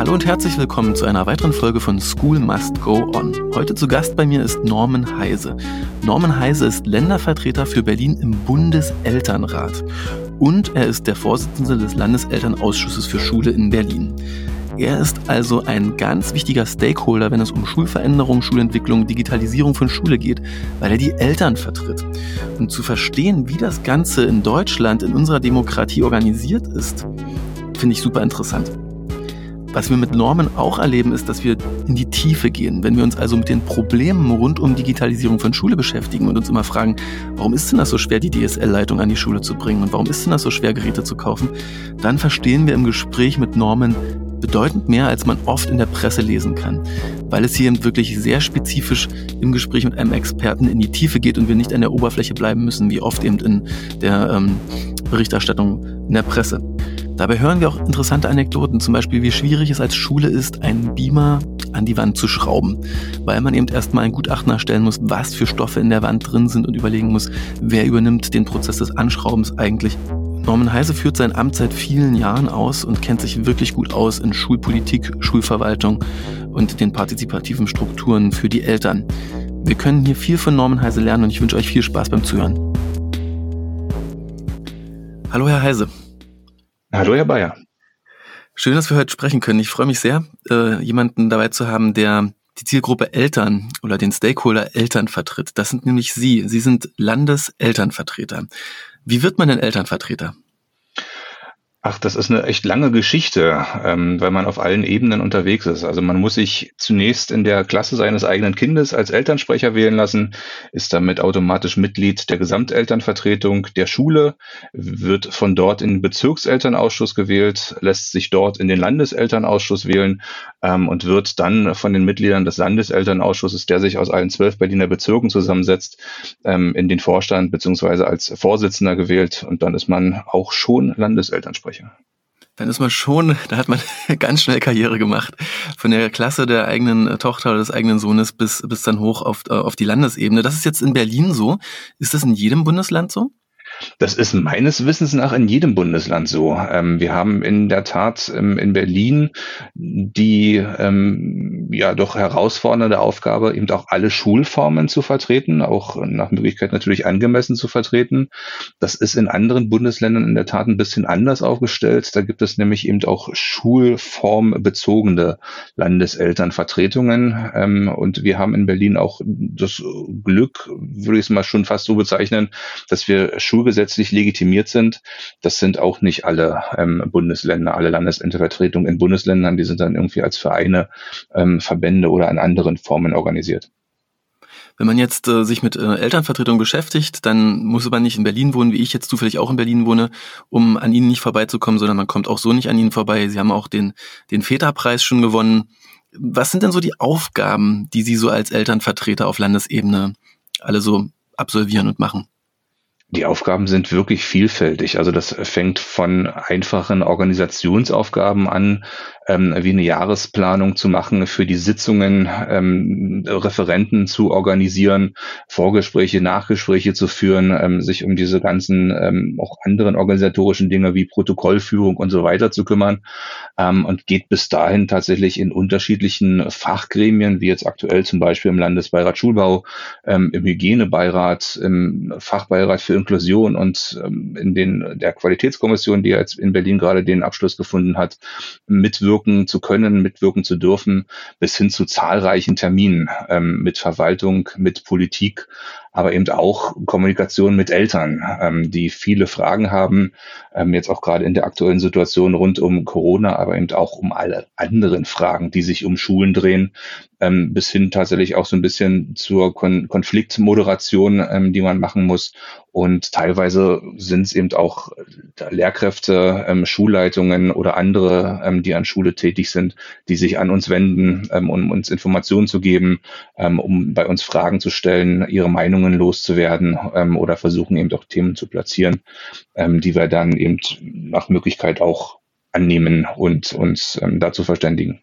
Hallo und herzlich willkommen zu einer weiteren Folge von School Must Go On. Heute zu Gast bei mir ist Norman Heise. Norman Heise ist Ländervertreter für Berlin im Bundeselternrat und er ist der Vorsitzende des Landeselternausschusses für Schule in Berlin. Er ist also ein ganz wichtiger Stakeholder, wenn es um Schulveränderung, Schulentwicklung, Digitalisierung von Schule geht, weil er die Eltern vertritt. Und zu verstehen, wie das Ganze in Deutschland, in unserer Demokratie organisiert ist, finde ich super interessant. Was wir mit Normen auch erleben, ist, dass wir in die Tiefe gehen. Wenn wir uns also mit den Problemen rund um Digitalisierung von Schule beschäftigen und uns immer fragen, warum ist denn das so schwer, die DSL-Leitung an die Schule zu bringen und warum ist denn das so schwer, Geräte zu kaufen, dann verstehen wir im Gespräch mit Normen bedeutend mehr, als man oft in der Presse lesen kann, weil es hier wirklich sehr spezifisch im Gespräch mit einem Experten in die Tiefe geht und wir nicht an der Oberfläche bleiben müssen, wie oft eben in der ähm, Berichterstattung in der Presse. Dabei hören wir auch interessante Anekdoten, zum Beispiel wie schwierig es als Schule ist, einen Beamer an die Wand zu schrauben, weil man eben erstmal ein Gutachten erstellen muss, was für Stoffe in der Wand drin sind und überlegen muss, wer übernimmt den Prozess des Anschraubens eigentlich. Norman Heise führt sein Amt seit vielen Jahren aus und kennt sich wirklich gut aus in Schulpolitik, Schulverwaltung und den partizipativen Strukturen für die Eltern. Wir können hier viel von Norman Heise lernen und ich wünsche euch viel Spaß beim Zuhören. Hallo, Herr Heise. Hallo, Herr Bayer. Schön, dass wir heute sprechen können. Ich freue mich sehr, äh, jemanden dabei zu haben, der die Zielgruppe Eltern oder den Stakeholder Eltern vertritt. Das sind nämlich Sie. Sie sind Landeselternvertreter. Wie wird man denn Elternvertreter? Ach, das ist eine echt lange Geschichte, ähm, weil man auf allen Ebenen unterwegs ist. Also man muss sich zunächst in der Klasse seines eigenen Kindes als Elternsprecher wählen lassen, ist damit automatisch Mitglied der Gesamtelternvertretung der Schule, wird von dort in den Bezirkselternausschuss gewählt, lässt sich dort in den Landeselternausschuss wählen ähm, und wird dann von den Mitgliedern des Landeselternausschusses, der sich aus allen zwölf Berliner Bezirken zusammensetzt, ähm, in den Vorstand beziehungsweise als Vorsitzender gewählt und dann ist man auch schon Landeselternsprecher. Sprecher. Dann ist man schon, da hat man ganz schnell Karriere gemacht. Von der Klasse der eigenen äh, Tochter oder des eigenen Sohnes bis, bis dann hoch auf, äh, auf die Landesebene. Das ist jetzt in Berlin so. Ist das in jedem Bundesland so? Das ist meines Wissens nach in jedem Bundesland so. Ähm, wir haben in der Tat ähm, in Berlin die ähm, ja doch herausfordernde Aufgabe, eben auch alle Schulformen zu vertreten, auch nach Möglichkeit natürlich angemessen zu vertreten. Das ist in anderen Bundesländern in der Tat ein bisschen anders aufgestellt. Da gibt es nämlich eben auch schulformbezogene Landeselternvertretungen. Ähm, und wir haben in Berlin auch das Glück, würde ich es mal schon fast so bezeichnen, dass wir Schul naturgesetzlich legitimiert sind. Das sind auch nicht alle ähm, Bundesländer, alle Landesentervertretungen in Bundesländern, die sind dann irgendwie als Vereine, ähm, Verbände oder in anderen Formen organisiert. Wenn man jetzt äh, sich mit äh, Elternvertretung beschäftigt, dann muss man nicht in Berlin wohnen, wie ich jetzt zufällig auch in Berlin wohne, um an ihnen nicht vorbeizukommen, sondern man kommt auch so nicht an ihnen vorbei. Sie haben auch den, den Väterpreis schon gewonnen. Was sind denn so die Aufgaben, die Sie so als Elternvertreter auf Landesebene alle so absolvieren und machen? Die Aufgaben sind wirklich vielfältig. Also das fängt von einfachen Organisationsaufgaben an, ähm, wie eine Jahresplanung zu machen für die Sitzungen, ähm, Referenten zu organisieren, Vorgespräche, Nachgespräche zu führen, ähm, sich um diese ganzen ähm, auch anderen organisatorischen Dinge wie Protokollführung und so weiter zu kümmern. Ähm, und geht bis dahin tatsächlich in unterschiedlichen Fachgremien, wie jetzt aktuell zum Beispiel im Landesbeirat Schulbau, ähm, im Hygienebeirat, im Fachbeirat für Inklusion und ähm, in den der Qualitätskommission, die jetzt in Berlin gerade den Abschluss gefunden hat, mitwirken zu können, mitwirken zu dürfen, bis hin zu zahlreichen Terminen ähm, mit Verwaltung, mit Politik, aber eben auch Kommunikation mit Eltern, ähm, die viele Fragen haben, ähm, jetzt auch gerade in der aktuellen Situation rund um Corona, aber eben auch um alle anderen Fragen, die sich um Schulen drehen, ähm, bis hin tatsächlich auch so ein bisschen zur Kon Konfliktmoderation, ähm, die man machen muss. Und teilweise sind es eben auch Lehrkräfte, ähm, Schulleitungen oder andere, ähm, die an Schule tätig sind, die sich an uns wenden, ähm, um uns Informationen zu geben, ähm, um bei uns Fragen zu stellen, ihre Meinungen loszuwerden ähm, oder versuchen eben auch Themen zu platzieren, ähm, die wir dann eben nach Möglichkeit auch annehmen und uns ähm, dazu verständigen.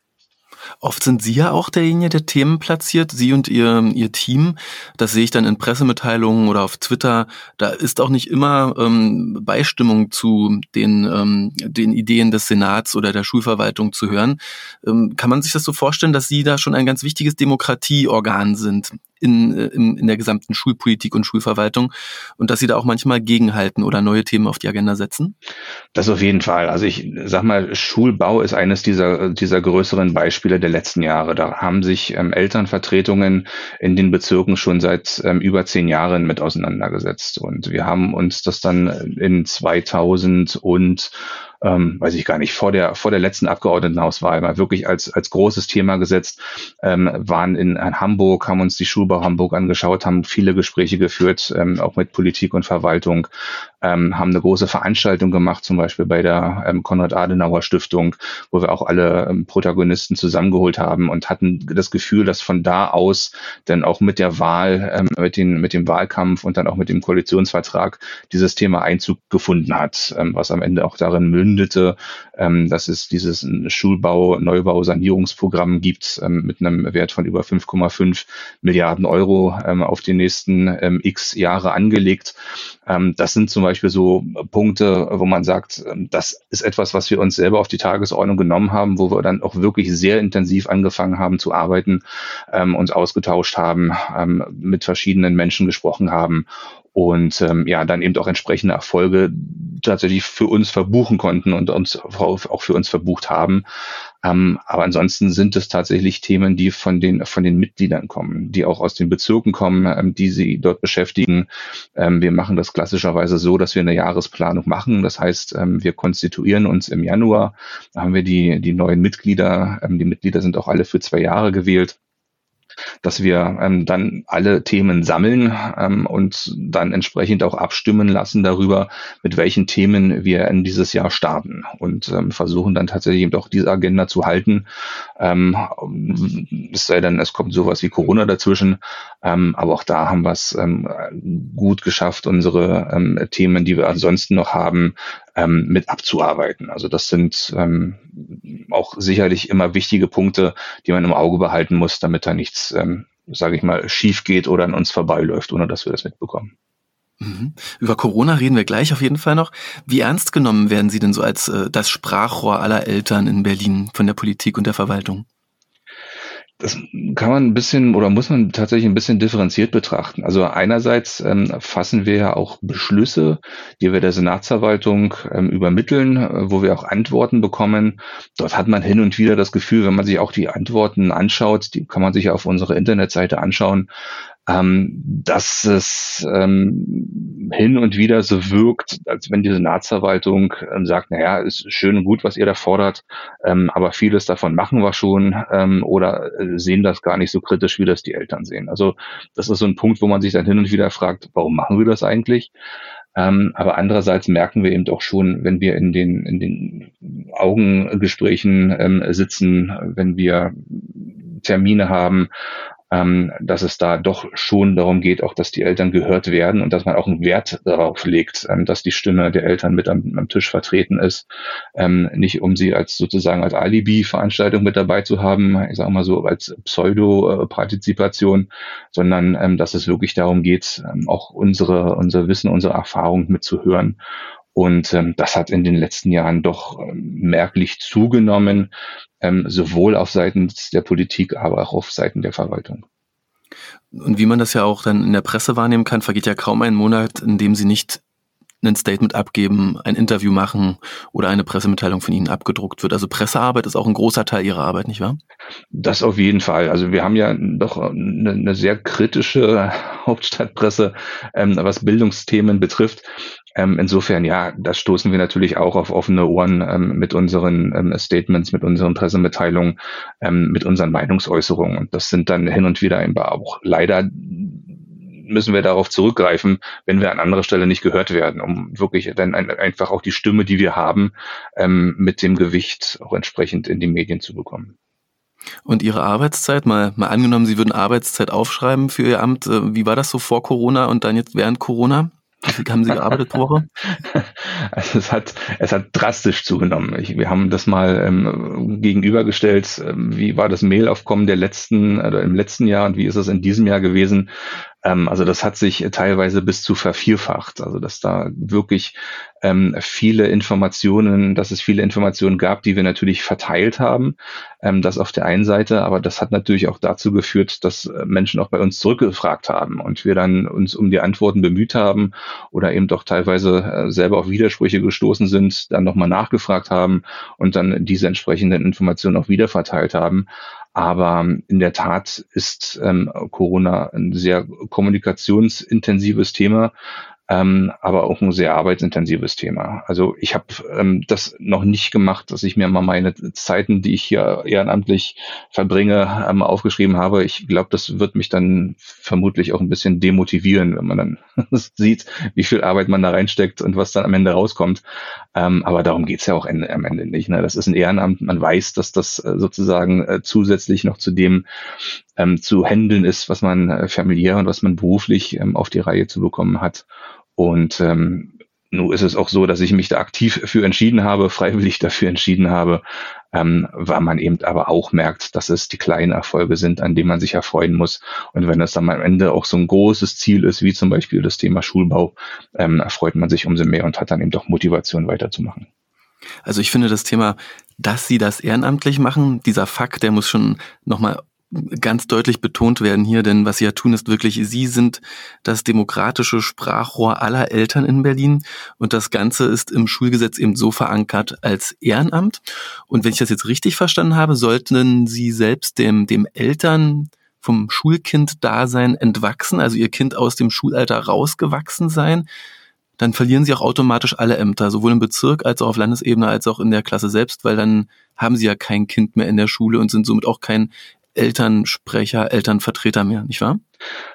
Oft sind Sie ja auch derjenige, der Themen platziert, Sie und Ihr, Ihr Team. Das sehe ich dann in Pressemitteilungen oder auf Twitter. Da ist auch nicht immer ähm, Beistimmung zu den, ähm, den Ideen des Senats oder der Schulverwaltung zu hören. Ähm, kann man sich das so vorstellen, dass Sie da schon ein ganz wichtiges Demokratieorgan sind in, äh, in, in der gesamten Schulpolitik und Schulverwaltung und dass Sie da auch manchmal gegenhalten oder neue Themen auf die Agenda setzen? Das auf jeden Fall. Also ich sag mal, Schulbau ist eines dieser, dieser größeren Beispiele der letzten Jahre. Da haben sich ähm, Elternvertretungen in den Bezirken schon seit ähm, über zehn Jahren mit auseinandergesetzt. Und wir haben uns das dann in 2000 und ähm, weiß ich gar nicht, vor der, vor der letzten Abgeordnetenhauswahl mal wirklich als, als großes Thema gesetzt, ähm, waren in, in Hamburg, haben uns die Schulbau Hamburg angeschaut, haben viele Gespräche geführt, ähm, auch mit Politik und Verwaltung, ähm, haben eine große Veranstaltung gemacht, zum Beispiel bei der ähm, Konrad-Adenauer-Stiftung, wo wir auch alle ähm, Protagonisten zusammengeholt haben und hatten das Gefühl, dass von da aus dann auch mit der Wahl, ähm, mit, den, mit dem Wahlkampf und dann auch mit dem Koalitionsvertrag dieses Thema Einzug gefunden hat, ähm, was am Ende auch darin mündete, ähm, dass es dieses Schulbau, Neubau, Sanierungsprogramm gibt ähm, mit einem Wert von über 5,5 Milliarden Euro ähm, auf die nächsten ähm, x Jahre angelegt. Ähm, das sind zum Beispiel so Punkte, wo man sagt, ähm, das ist etwas, was wir uns selber auf die Tagesordnung genommen haben, wo wir dann auch wirklich sehr intensiv angefangen haben zu arbeiten, ähm, uns ausgetauscht haben, ähm, mit verschiedenen Menschen gesprochen haben und ähm, ja, dann eben auch entsprechende Erfolge tatsächlich für uns verbuchen konnten und uns auch für uns verbucht haben. Ähm, aber ansonsten sind es tatsächlich Themen, die von den von den Mitgliedern kommen, die auch aus den Bezirken kommen, ähm, die sie dort beschäftigen. Ähm, wir machen das klassischerweise so, dass wir eine Jahresplanung machen. Das heißt, ähm, wir konstituieren uns im Januar. Da haben wir die die neuen Mitglieder. Ähm, die Mitglieder sind auch alle für zwei Jahre gewählt dass wir ähm, dann alle Themen sammeln ähm, und dann entsprechend auch abstimmen lassen darüber, mit welchen Themen wir in dieses Jahr starten und ähm, versuchen dann tatsächlich eben auch diese Agenda zu halten. Ähm, es sei denn, es kommt sowas wie Corona dazwischen, ähm, aber auch da haben wir es ähm, gut geschafft, unsere Themen, die wir ansonsten noch haben, ähm, mit abzuarbeiten. Also das sind ähm, auch sicherlich immer wichtige Punkte, die man im Auge behalten muss, damit da nichts, ähm, sage ich mal, schief geht oder an uns vorbeiläuft, ohne dass wir das mitbekommen. Mhm. Über Corona reden wir gleich auf jeden Fall noch. Wie ernst genommen werden Sie denn so als äh, das Sprachrohr aller Eltern in Berlin von der Politik und der Verwaltung? Das kann man ein bisschen oder muss man tatsächlich ein bisschen differenziert betrachten. Also einerseits ähm, fassen wir ja auch Beschlüsse, die wir der Senatsverwaltung ähm, übermitteln, äh, wo wir auch Antworten bekommen. Dort hat man hin und wieder das Gefühl, wenn man sich auch die Antworten anschaut, die kann man sich ja auf unserer Internetseite anschauen, ähm, dass es ähm, hin und wieder so wirkt, als wenn die Senatsverwaltung ähm, sagt, naja, ist schön und gut, was ihr da fordert, ähm, aber vieles davon machen wir schon ähm, oder äh, sehen das gar nicht so kritisch, wie das die Eltern sehen. Also das ist so ein Punkt, wo man sich dann hin und wieder fragt, warum machen wir das eigentlich? Ähm, aber andererseits merken wir eben doch schon, wenn wir in den, in den Augengesprächen ähm, sitzen, wenn wir Termine haben, ähm, dass es da doch schon darum geht, auch dass die Eltern gehört werden und dass man auch einen Wert darauf legt, ähm, dass die Stimme der Eltern mit am, am Tisch vertreten ist. Ähm, nicht um sie als sozusagen als Alibi-Veranstaltung mit dabei zu haben, ich sage mal so als Pseudo-Partizipation, sondern ähm, dass es wirklich darum geht, ähm, auch unsere, unser Wissen, unsere Erfahrung mitzuhören und ähm, das hat in den letzten Jahren doch ähm, merklich zugenommen, ähm, sowohl auf Seiten der Politik, aber auch auf Seiten der Verwaltung. Und wie man das ja auch dann in der Presse wahrnehmen kann, vergeht ja kaum ein Monat, in dem Sie nicht ein Statement abgeben, ein Interview machen oder eine Pressemitteilung von Ihnen abgedruckt wird. Also Pressearbeit ist auch ein großer Teil Ihrer Arbeit, nicht wahr? Das auf jeden Fall. Also wir haben ja doch eine, eine sehr kritische Hauptstadtpresse, ähm, was Bildungsthemen betrifft. Ähm, insofern, ja, da stoßen wir natürlich auch auf offene Ohren ähm, mit unseren ähm, Statements, mit unseren Pressemitteilungen, ähm, mit unseren Meinungsäußerungen. Und das sind dann hin und wieder eben auch leider müssen wir darauf zurückgreifen, wenn wir an anderer Stelle nicht gehört werden, um wirklich dann ein, einfach auch die Stimme, die wir haben, ähm, mit dem Gewicht auch entsprechend in die Medien zu bekommen. Und Ihre Arbeitszeit, mal, mal angenommen, Sie würden Arbeitszeit aufschreiben für Ihr Amt, äh, wie war das so vor Corona und dann jetzt während Corona? Wie haben Sie gearbeitet pro Woche? Also es hat, es hat drastisch zugenommen. Ich, wir haben das mal ähm, gegenübergestellt, ähm, wie war das Mailaufkommen der letzten oder im letzten Jahr und wie ist es in diesem Jahr gewesen. Ähm, also das hat sich teilweise bis zu vervierfacht. Also dass da wirklich ähm, viele Informationen, dass es viele Informationen gab, die wir natürlich verteilt haben. Ähm, das auf der einen Seite, aber das hat natürlich auch dazu geführt, dass äh, Menschen auch bei uns zurückgefragt haben und wir dann uns um die Antworten bemüht haben oder eben doch teilweise äh, selber auf Widersprüche gestoßen sind, dann nochmal nachgefragt haben und dann diese entsprechenden Informationen auch wieder verteilt haben. Aber in der Tat ist ähm, Corona ein sehr kommunikationsintensives Thema, ähm, aber auch ein sehr arbeitsintensives Thema. Also ich habe ähm, das noch nicht gemacht, dass ich mir mal meine Zeiten, die ich hier ehrenamtlich verbringe, ähm, aufgeschrieben habe. Ich glaube, das wird mich dann vermutlich auch ein bisschen demotivieren, wenn man dann sieht, wie viel Arbeit man da reinsteckt und was dann am Ende rauskommt. Ähm, aber darum geht's ja auch am Ende nicht. Ne? Das ist ein Ehrenamt. Man weiß, dass das äh, sozusagen äh, zusätzlich noch zu dem ähm, zu handeln ist, was man äh, familiär und was man beruflich ähm, auf die Reihe zu bekommen hat. Und ähm, nun ist es auch so, dass ich mich da aktiv für entschieden habe, freiwillig dafür entschieden habe, ähm, weil man eben aber auch merkt, dass es die kleinen Erfolge sind, an denen man sich erfreuen muss. Und wenn das dann am Ende auch so ein großes Ziel ist, wie zum Beispiel das Thema Schulbau, ähm, erfreut man sich umso mehr und hat dann eben doch Motivation weiterzumachen. Also ich finde das Thema, dass Sie das ehrenamtlich machen, dieser Fakt, der muss schon nochmal ganz deutlich betont werden hier, denn was Sie ja tun, ist wirklich, Sie sind das demokratische Sprachrohr aller Eltern in Berlin und das Ganze ist im Schulgesetz eben so verankert als Ehrenamt. Und wenn ich das jetzt richtig verstanden habe, sollten Sie selbst dem, dem Eltern vom Schulkind-Dasein entwachsen, also Ihr Kind aus dem Schulalter rausgewachsen sein, dann verlieren Sie auch automatisch alle Ämter, sowohl im Bezirk als auch auf Landesebene als auch in der Klasse selbst, weil dann haben Sie ja kein Kind mehr in der Schule und sind somit auch kein Elternsprecher, Elternvertreter mehr, nicht wahr?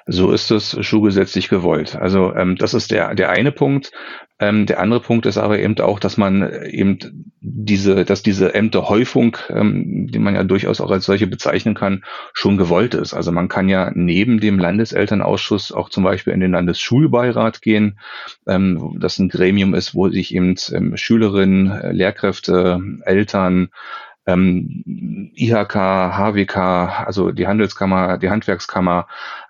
So ist es schulgesetzlich gewollt. Also ähm, das ist der, der eine Punkt. Ähm, der andere Punkt ist aber eben auch, dass man eben diese, dass diese Ämterhäufung, ähm, die man ja durchaus auch als solche bezeichnen kann, schon gewollt ist. Also man kann ja neben dem Landeselternausschuss auch zum Beispiel in den Landesschulbeirat gehen, ähm, das ein Gremium ist, wo sich eben ähm, Schülerinnen, Lehrkräfte, Eltern, ähm, IHK, HWK, also die Handelskammer, die Handwerkskammer,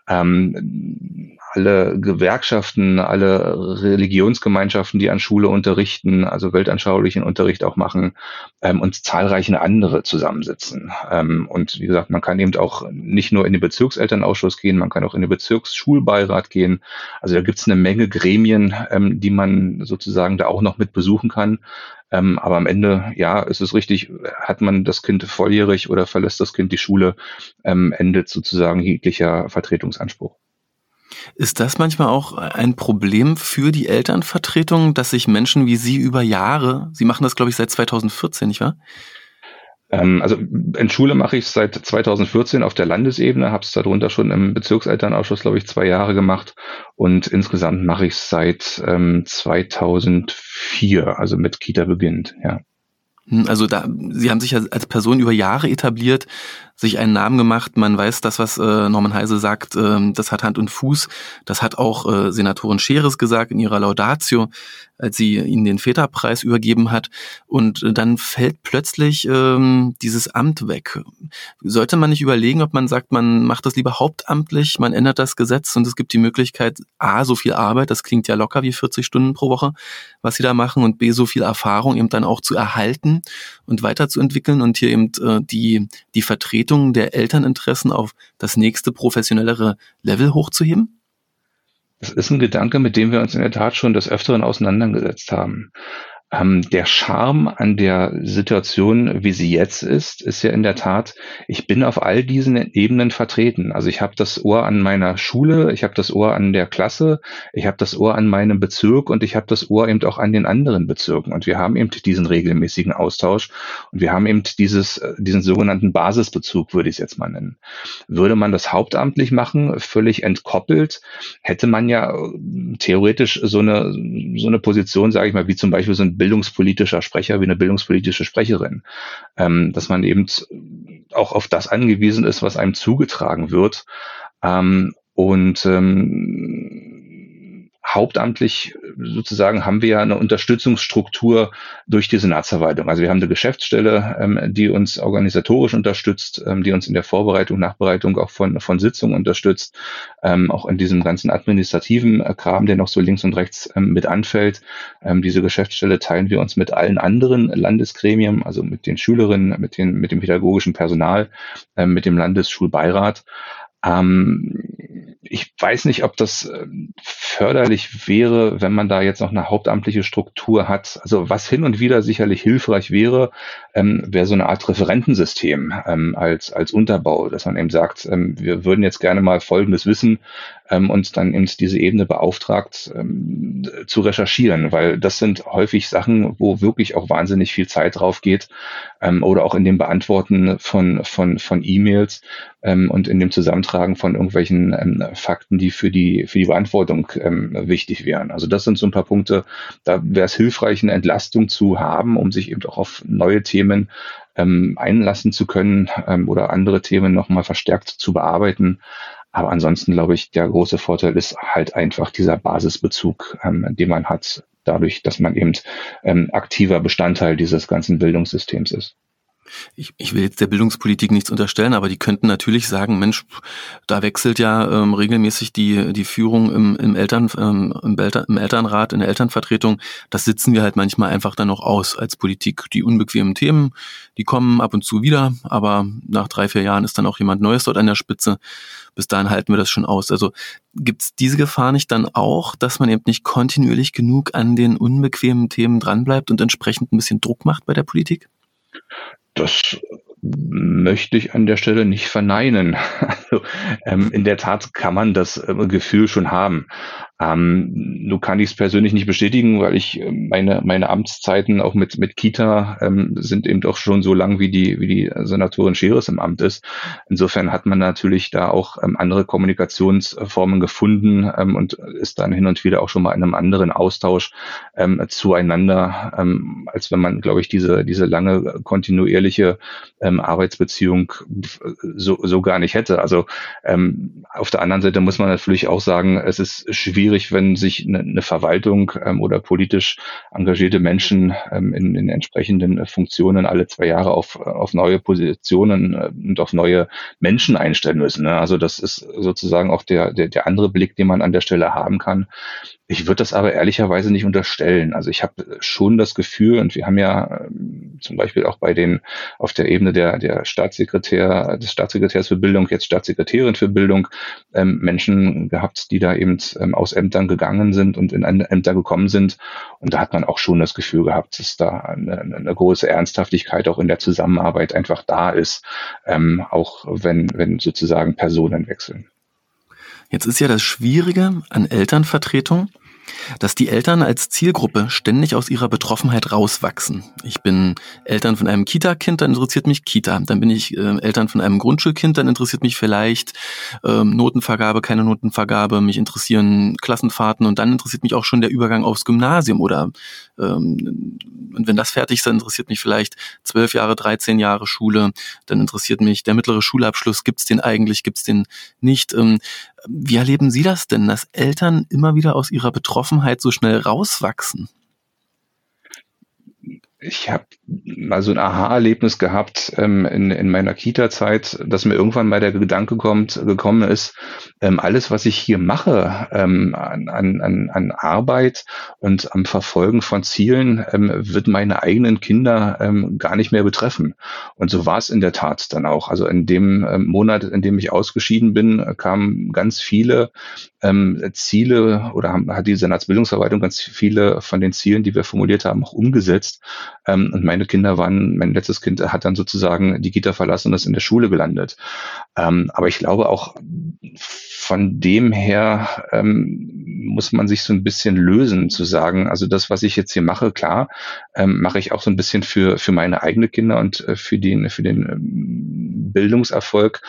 ähm, alle Gewerkschaften, alle Religionsgemeinschaften, die an Schule unterrichten, also weltanschaulichen Unterricht auch machen ähm, und zahlreiche andere zusammensitzen. Ähm, und wie gesagt, man kann eben auch nicht nur in den Bezirkselternausschuss gehen, man kann auch in den Bezirksschulbeirat gehen. Also da gibt es eine Menge Gremien, ähm, die man sozusagen da auch noch mit besuchen kann. Ähm, aber am Ende, ja, ist es richtig, hat man das Kind volljährig oder verlässt das Kind die Schule, ähm, endet sozusagen jeglicher Vertretungsanspruch. Ist das manchmal auch ein Problem für die Elternvertretung, dass sich Menschen wie Sie über Jahre, Sie machen das, glaube ich, seit 2014, nicht wahr? Ähm, also in Schule mache ich es seit 2014 auf der Landesebene, habe es darunter schon im Bezirkselternausschuss, glaube ich, zwei Jahre gemacht und insgesamt mache ich es seit ähm, 2004, also mit Kita beginnt, ja. Hm, also da, Sie haben sich ja als Person über Jahre etabliert, sich einen Namen gemacht. Man weiß, das, was äh, Norman Heise sagt, äh, das hat Hand und Fuß. Das hat auch äh, Senatorin Scheres gesagt in ihrer Laudatio, als sie ihnen den Väterpreis übergeben hat. Und äh, dann fällt plötzlich ähm, dieses Amt weg. Sollte man nicht überlegen, ob man sagt, man macht das lieber hauptamtlich, man ändert das Gesetz und es gibt die Möglichkeit, A, so viel Arbeit, das klingt ja locker wie 40 Stunden pro Woche, was sie da machen, und B, so viel Erfahrung eben dann auch zu erhalten und weiterzuentwickeln und hier eben äh, die, die Vertretung der Elterninteressen auf das nächste professionellere Level hochzuheben? Das ist ein Gedanke, mit dem wir uns in der Tat schon des Öfteren auseinandergesetzt haben. Ähm, der Charme an der Situation, wie sie jetzt ist, ist ja in der Tat, ich bin auf all diesen Ebenen vertreten. Also ich habe das Ohr an meiner Schule, ich habe das Ohr an der Klasse, ich habe das Ohr an meinem Bezirk und ich habe das Ohr eben auch an den anderen Bezirken. Und wir haben eben diesen regelmäßigen Austausch und wir haben eben dieses, äh, diesen sogenannten Basisbezug, würde ich es jetzt mal nennen. Würde man das hauptamtlich machen, völlig entkoppelt, hätte man ja äh, theoretisch so eine, so eine Position, sage ich mal, wie zum Beispiel so ein bildungspolitischer Sprecher wie eine bildungspolitische Sprecherin, ähm, dass man eben auch auf das angewiesen ist, was einem zugetragen wird. Ähm, und ähm, hauptamtlich sozusagen haben wir ja eine Unterstützungsstruktur durch die Senatsverwaltung. Also wir haben eine Geschäftsstelle, ähm, die uns organisatorisch unterstützt, ähm, die uns in der Vorbereitung, Nachbereitung auch von, von Sitzungen unterstützt, ähm, auch in diesem ganzen administrativen äh, Kram, der noch so links und rechts ähm, mit anfällt. Ähm, diese Geschäftsstelle teilen wir uns mit allen anderen Landesgremien, also mit den Schülerinnen, mit, den, mit dem pädagogischen Personal, ähm, mit dem Landesschulbeirat. Ähm, ich weiß nicht, ob das ähm, förderlich wäre, wenn man da jetzt noch eine hauptamtliche Struktur hat. Also was hin und wieder sicherlich hilfreich wäre, ähm, wäre so eine Art Referentensystem ähm, als, als Unterbau, dass man eben sagt, ähm, wir würden jetzt gerne mal Folgendes wissen ähm, und dann eben diese Ebene beauftragt ähm, zu recherchieren, weil das sind häufig Sachen, wo wirklich auch wahnsinnig viel Zeit drauf geht ähm, oder auch in dem Beantworten von, von, von E-Mails ähm, und in dem Zusammentragen von irgendwelchen ähm, Fakten, die für die, für die Beantwortung ähm, wichtig wären. Also das sind so ein paar Punkte, da wäre es hilfreich, eine Entlastung zu haben, um sich eben auch auf neue Themen ähm, einlassen zu können ähm, oder andere Themen nochmal verstärkt zu bearbeiten. Aber ansonsten glaube ich, der große Vorteil ist halt einfach dieser Basisbezug, ähm, den man hat, dadurch, dass man eben ähm, aktiver Bestandteil dieses ganzen Bildungssystems ist ich, ich will jetzt der Bildungspolitik nichts unterstellen, aber die könnten natürlich sagen, Mensch, da wechselt ja ähm, regelmäßig die, die Führung im, im, Eltern, ähm, im, Eltern, im Elternrat, in der Elternvertretung. Das sitzen wir halt manchmal einfach dann noch aus als Politik. Die unbequemen Themen, die kommen ab und zu wieder, aber nach drei, vier Jahren ist dann auch jemand Neues dort an der Spitze. Bis dahin halten wir das schon aus. Also gibt's diese Gefahr nicht dann auch, dass man eben nicht kontinuierlich genug an den unbequemen Themen dranbleibt und entsprechend ein bisschen Druck macht bei der Politik? Das möchte ich an der Stelle nicht verneinen. Also, ähm, in der Tat kann man das äh, Gefühl schon haben. Ähm, nun kann ich es persönlich nicht bestätigen, weil ich äh, meine, meine Amtszeiten auch mit, mit Kita ähm, sind eben doch schon so lang, wie die, wie die Senatorin Scheres im Amt ist. Insofern hat man natürlich da auch ähm, andere Kommunikationsformen gefunden ähm, und ist dann hin und wieder auch schon mal in einem anderen Austausch ähm, zueinander, ähm, als wenn man, glaube ich, diese, diese lange kontinuierliche ähm, Arbeitsbeziehung so, so gar nicht hätte. Also ähm, auf der anderen Seite muss man natürlich auch sagen, es ist schwierig, schwierig, wenn sich eine, eine Verwaltung ähm, oder politisch engagierte Menschen ähm, in, in entsprechenden äh, Funktionen alle zwei Jahre auf, auf neue Positionen äh, und auf neue Menschen einstellen müssen. Ne? Also das ist sozusagen auch der, der, der andere Blick, den man an der Stelle haben kann. Ich würde das aber ehrlicherweise nicht unterstellen. Also ich habe schon das Gefühl, und wir haben ja ähm, zum Beispiel auch bei den auf der Ebene der, der Staatssekretär, des Staatssekretärs für Bildung, jetzt Staatssekretärin für Bildung, ähm, Menschen gehabt, die da eben ähm, aus Ämtern gegangen sind und in Ämter gekommen sind. Und da hat man auch schon das Gefühl gehabt, dass da eine, eine große Ernsthaftigkeit auch in der Zusammenarbeit einfach da ist, ähm, auch wenn, wenn sozusagen Personen wechseln. Jetzt ist ja das Schwierige an Elternvertretung, dass die Eltern als Zielgruppe ständig aus ihrer Betroffenheit rauswachsen. Ich bin Eltern von einem Kita-Kind, dann interessiert mich Kita. Dann bin ich äh, Eltern von einem Grundschulkind, dann interessiert mich vielleicht ähm, Notenvergabe, keine Notenvergabe. Mich interessieren Klassenfahrten und dann interessiert mich auch schon der Übergang aufs Gymnasium oder ähm, und wenn das fertig ist, dann interessiert mich vielleicht zwölf Jahre, 13 Jahre Schule. Dann interessiert mich der mittlere Schulabschluss. Gibt's den eigentlich? Gibt's den nicht? Ähm, wie erleben Sie das denn, dass Eltern immer wieder aus ihrer Betroffenheit so schnell rauswachsen? Ich habe mal so ein Aha-Erlebnis gehabt ähm, in, in meiner Kita-Zeit, dass mir irgendwann mal der Gedanke kommt, gekommen ist, ähm, alles, was ich hier mache ähm, an, an, an Arbeit und am Verfolgen von Zielen, ähm, wird meine eigenen Kinder ähm, gar nicht mehr betreffen. Und so war es in der Tat dann auch. Also in dem ähm, Monat, in dem ich ausgeschieden bin, kamen ganz viele ähm, Ziele oder haben, hat die Senatsbildungsverwaltung ganz viele von den Zielen, die wir formuliert haben, auch umgesetzt. Ähm, und meine Kinder waren, mein letztes Kind hat dann sozusagen die Kita verlassen und ist in der Schule gelandet. Ähm, aber ich glaube auch von dem her ähm, muss man sich so ein bisschen lösen, zu sagen, also das, was ich jetzt hier mache, klar, ähm, mache ich auch so ein bisschen für, für meine eigene Kinder und äh, für den, für den ähm, Bildungserfolg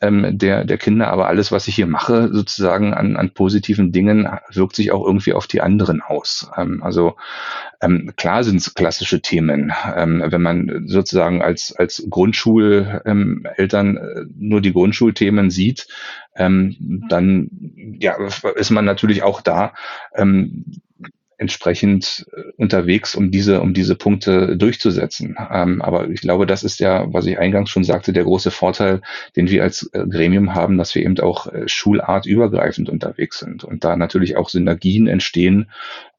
ähm, der, der Kinder, aber alles, was ich hier mache, sozusagen an, an positiven Dingen, wirkt sich auch irgendwie auf die anderen aus. Ähm, also ähm, klar sind es klassische Themen. Ähm, wenn man sozusagen als, als Grundschuleltern äh, nur die Grundschulthemen sieht, ähm, dann ja, ist man natürlich auch da ähm, entsprechend äh, unterwegs, um diese, um diese Punkte durchzusetzen. Ähm, aber ich glaube, das ist ja, was ich eingangs schon sagte, der große Vorteil, den wir als äh, Gremium haben, dass wir eben auch äh, schulartübergreifend unterwegs sind und da natürlich auch Synergien entstehen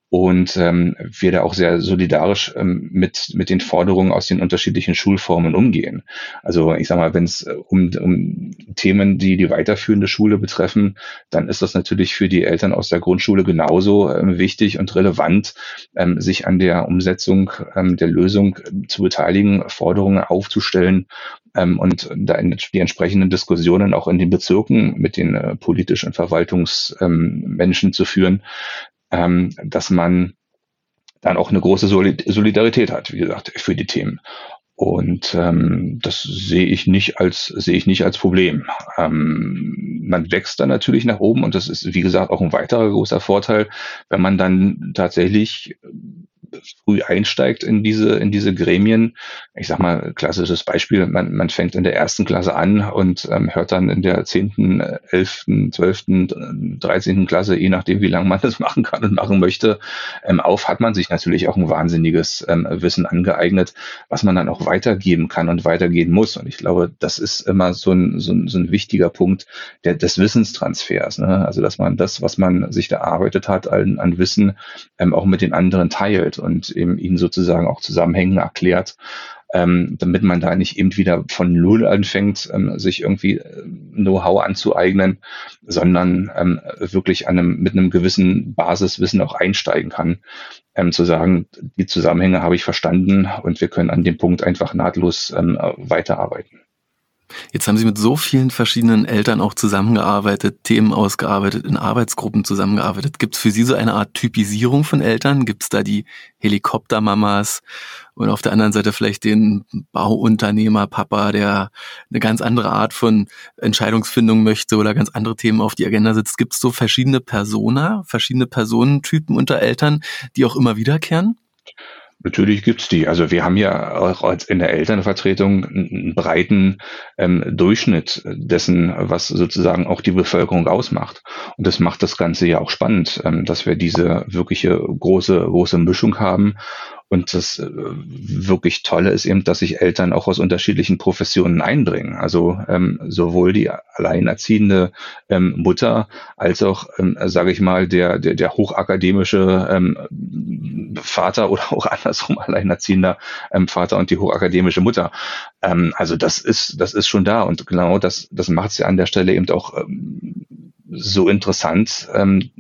und ähm, wir da auch sehr solidarisch ähm, mit, mit den Forderungen aus den unterschiedlichen Schulformen umgehen. Also ich sage mal, wenn es äh, um, um Themen, die die weiterführende Schule betreffen, dann ist das natürlich für die Eltern aus der Grundschule genauso ähm, wichtig und relevant, ähm, sich an der Umsetzung ähm, der Lösung äh, zu beteiligen, Forderungen aufzustellen ähm, und da in die entsprechenden Diskussionen auch in den Bezirken mit den äh, politischen Verwaltungsmenschen ähm, zu führen, ähm, dass man dann auch eine große Solidarität hat, wie gesagt, für die Themen. Und ähm, das sehe ich nicht als sehe ich nicht als Problem. Ähm, man wächst dann natürlich nach oben und das ist wie gesagt auch ein weiterer großer Vorteil, wenn man dann tatsächlich früh einsteigt in diese, in diese Gremien. Ich sag mal, klassisches Beispiel, man, man fängt in der ersten Klasse an und ähm, hört dann in der zehnten, elften, zwölften, dreizehnten Klasse, je nachdem, wie lange man das machen kann und machen möchte, ähm, auf, hat man sich natürlich auch ein wahnsinniges ähm, Wissen angeeignet, was man dann auch weitergeben kann und weitergehen muss. Und ich glaube, das ist immer so ein, so ein, so ein wichtiger Punkt der, des Wissenstransfers. Ne? Also, dass man das, was man sich da erarbeitet hat, an, an Wissen ähm, auch mit den anderen teilt und eben ihnen sozusagen auch Zusammenhänge erklärt, ähm, damit man da nicht eben wieder von Null anfängt, ähm, sich irgendwie äh, Know-how anzueignen, sondern ähm, wirklich an einem, mit einem gewissen Basiswissen auch einsteigen kann, ähm, zu sagen, die Zusammenhänge habe ich verstanden und wir können an dem Punkt einfach nahtlos ähm, weiterarbeiten. Jetzt haben Sie mit so vielen verschiedenen Eltern auch zusammengearbeitet, Themen ausgearbeitet, in Arbeitsgruppen zusammengearbeitet. Gibt es für Sie so eine Art Typisierung von Eltern? Gibt es da die Helikoptermamas und auf der anderen Seite vielleicht den Bauunternehmer-Papa, der eine ganz andere Art von Entscheidungsfindung möchte oder ganz andere Themen auf die Agenda setzt? Gibt es so verschiedene Persona, verschiedene Personentypen unter Eltern, die auch immer wiederkehren? Natürlich gibt's die. Also wir haben ja auch in der Elternvertretung einen breiten ähm, Durchschnitt dessen, was sozusagen auch die Bevölkerung ausmacht. Und das macht das Ganze ja auch spannend, ähm, dass wir diese wirkliche große, große Mischung haben und das äh, wirklich Tolle ist eben, dass sich Eltern auch aus unterschiedlichen Professionen einbringen. Also ähm, sowohl die alleinerziehende ähm, Mutter als auch, ähm, sage ich mal, der, der, der hochakademische ähm, Vater oder auch andersrum alleinerziehender ähm, Vater und die hochakademische Mutter. Ähm, also das ist, das ist schon da und genau das, das macht es ja an der Stelle eben auch ähm, so interessant, ähm,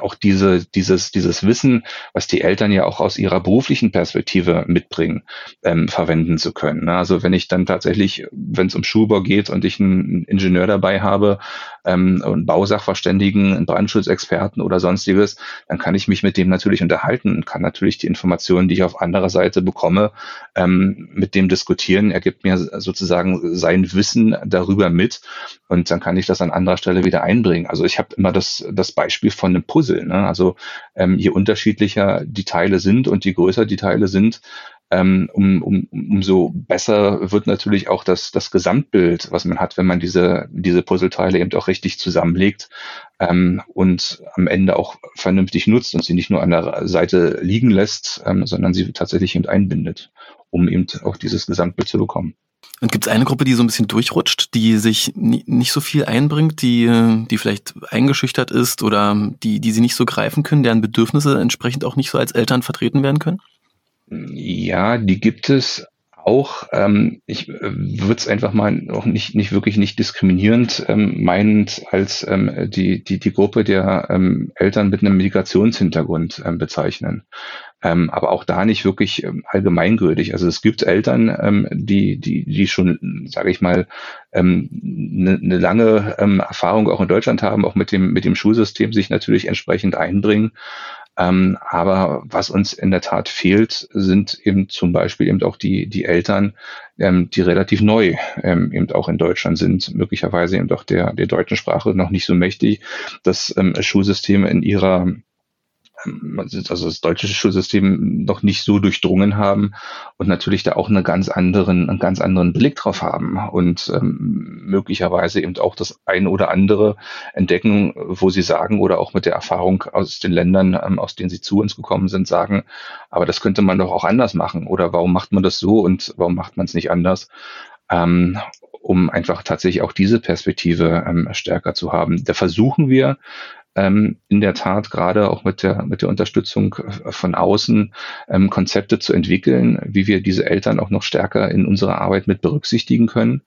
auch diese, dieses, dieses Wissen, was die Eltern ja auch aus ihrer beruflichen Perspektive mitbringen, ähm, verwenden zu können. Ne? Also wenn ich dann tatsächlich, wenn es um Schulbau geht und ich einen Ingenieur dabei habe, ähm, einen Bausachverständigen, einen Brandschutzexperten oder sonstiges, dann kann ich mich mit dem natürlich unterhalten und kann natürlich die Informationen, die ich auf anderer Seite bekomme, ähm, mit dem diskutieren. Er gibt mir sozusagen sein Wissen darüber mit und dann kann ich das an anderer Stelle wieder einbringen. Also ich habe immer das, das Beispiel von einem Puzzle. Ne? Also ähm, je unterschiedlicher die Teile sind und je größer die Teile sind, ähm, um, um, umso besser wird natürlich auch das, das Gesamtbild, was man hat, wenn man diese, diese Puzzleteile eben auch richtig zusammenlegt ähm, und am Ende auch vernünftig nutzt und sie nicht nur an der Seite liegen lässt, ähm, sondern sie tatsächlich eben einbindet, um eben auch dieses Gesamtbild zu bekommen. Und gibt es eine Gruppe, die so ein bisschen durchrutscht, die sich nicht so viel einbringt, die, die vielleicht eingeschüchtert ist oder die, die sie nicht so greifen können, deren Bedürfnisse entsprechend auch nicht so als Eltern vertreten werden können? Ja, die gibt es auch. Ähm, ich äh, würde es einfach mal auch nicht, nicht wirklich nicht diskriminierend ähm, meinend als ähm, die, die, die Gruppe der ähm, Eltern mit einem Migrationshintergrund ähm, bezeichnen. Ähm, aber auch da nicht wirklich ähm, allgemeingültig. Also es gibt Eltern, ähm, die, die, die schon, sage ich mal, ähm, eine, ne lange ähm, Erfahrung auch in Deutschland haben, auch mit dem, mit dem Schulsystem sich natürlich entsprechend einbringen ähm, aber was uns in der Tat fehlt, sind eben zum Beispiel eben auch die, die Eltern, ähm, die relativ neu ähm, eben auch in Deutschland sind, möglicherweise eben auch der, der deutschen Sprache noch nicht so mächtig, das ähm, Schulsystem in ihrer also das deutsche Schulsystem noch nicht so durchdrungen haben und natürlich da auch eine ganz anderen, einen ganz anderen Blick drauf haben und ähm, möglicherweise eben auch das eine oder andere entdecken, wo sie sagen oder auch mit der Erfahrung aus den Ländern, ähm, aus denen sie zu uns gekommen sind, sagen, aber das könnte man doch auch anders machen oder warum macht man das so und warum macht man es nicht anders? Ähm, um einfach tatsächlich auch diese Perspektive ähm, stärker zu haben. Da versuchen wir in der Tat gerade auch mit der, mit der Unterstützung äh, von außen ähm, Konzepte zu entwickeln, wie wir diese Eltern auch noch stärker in unserer Arbeit mit berücksichtigen können.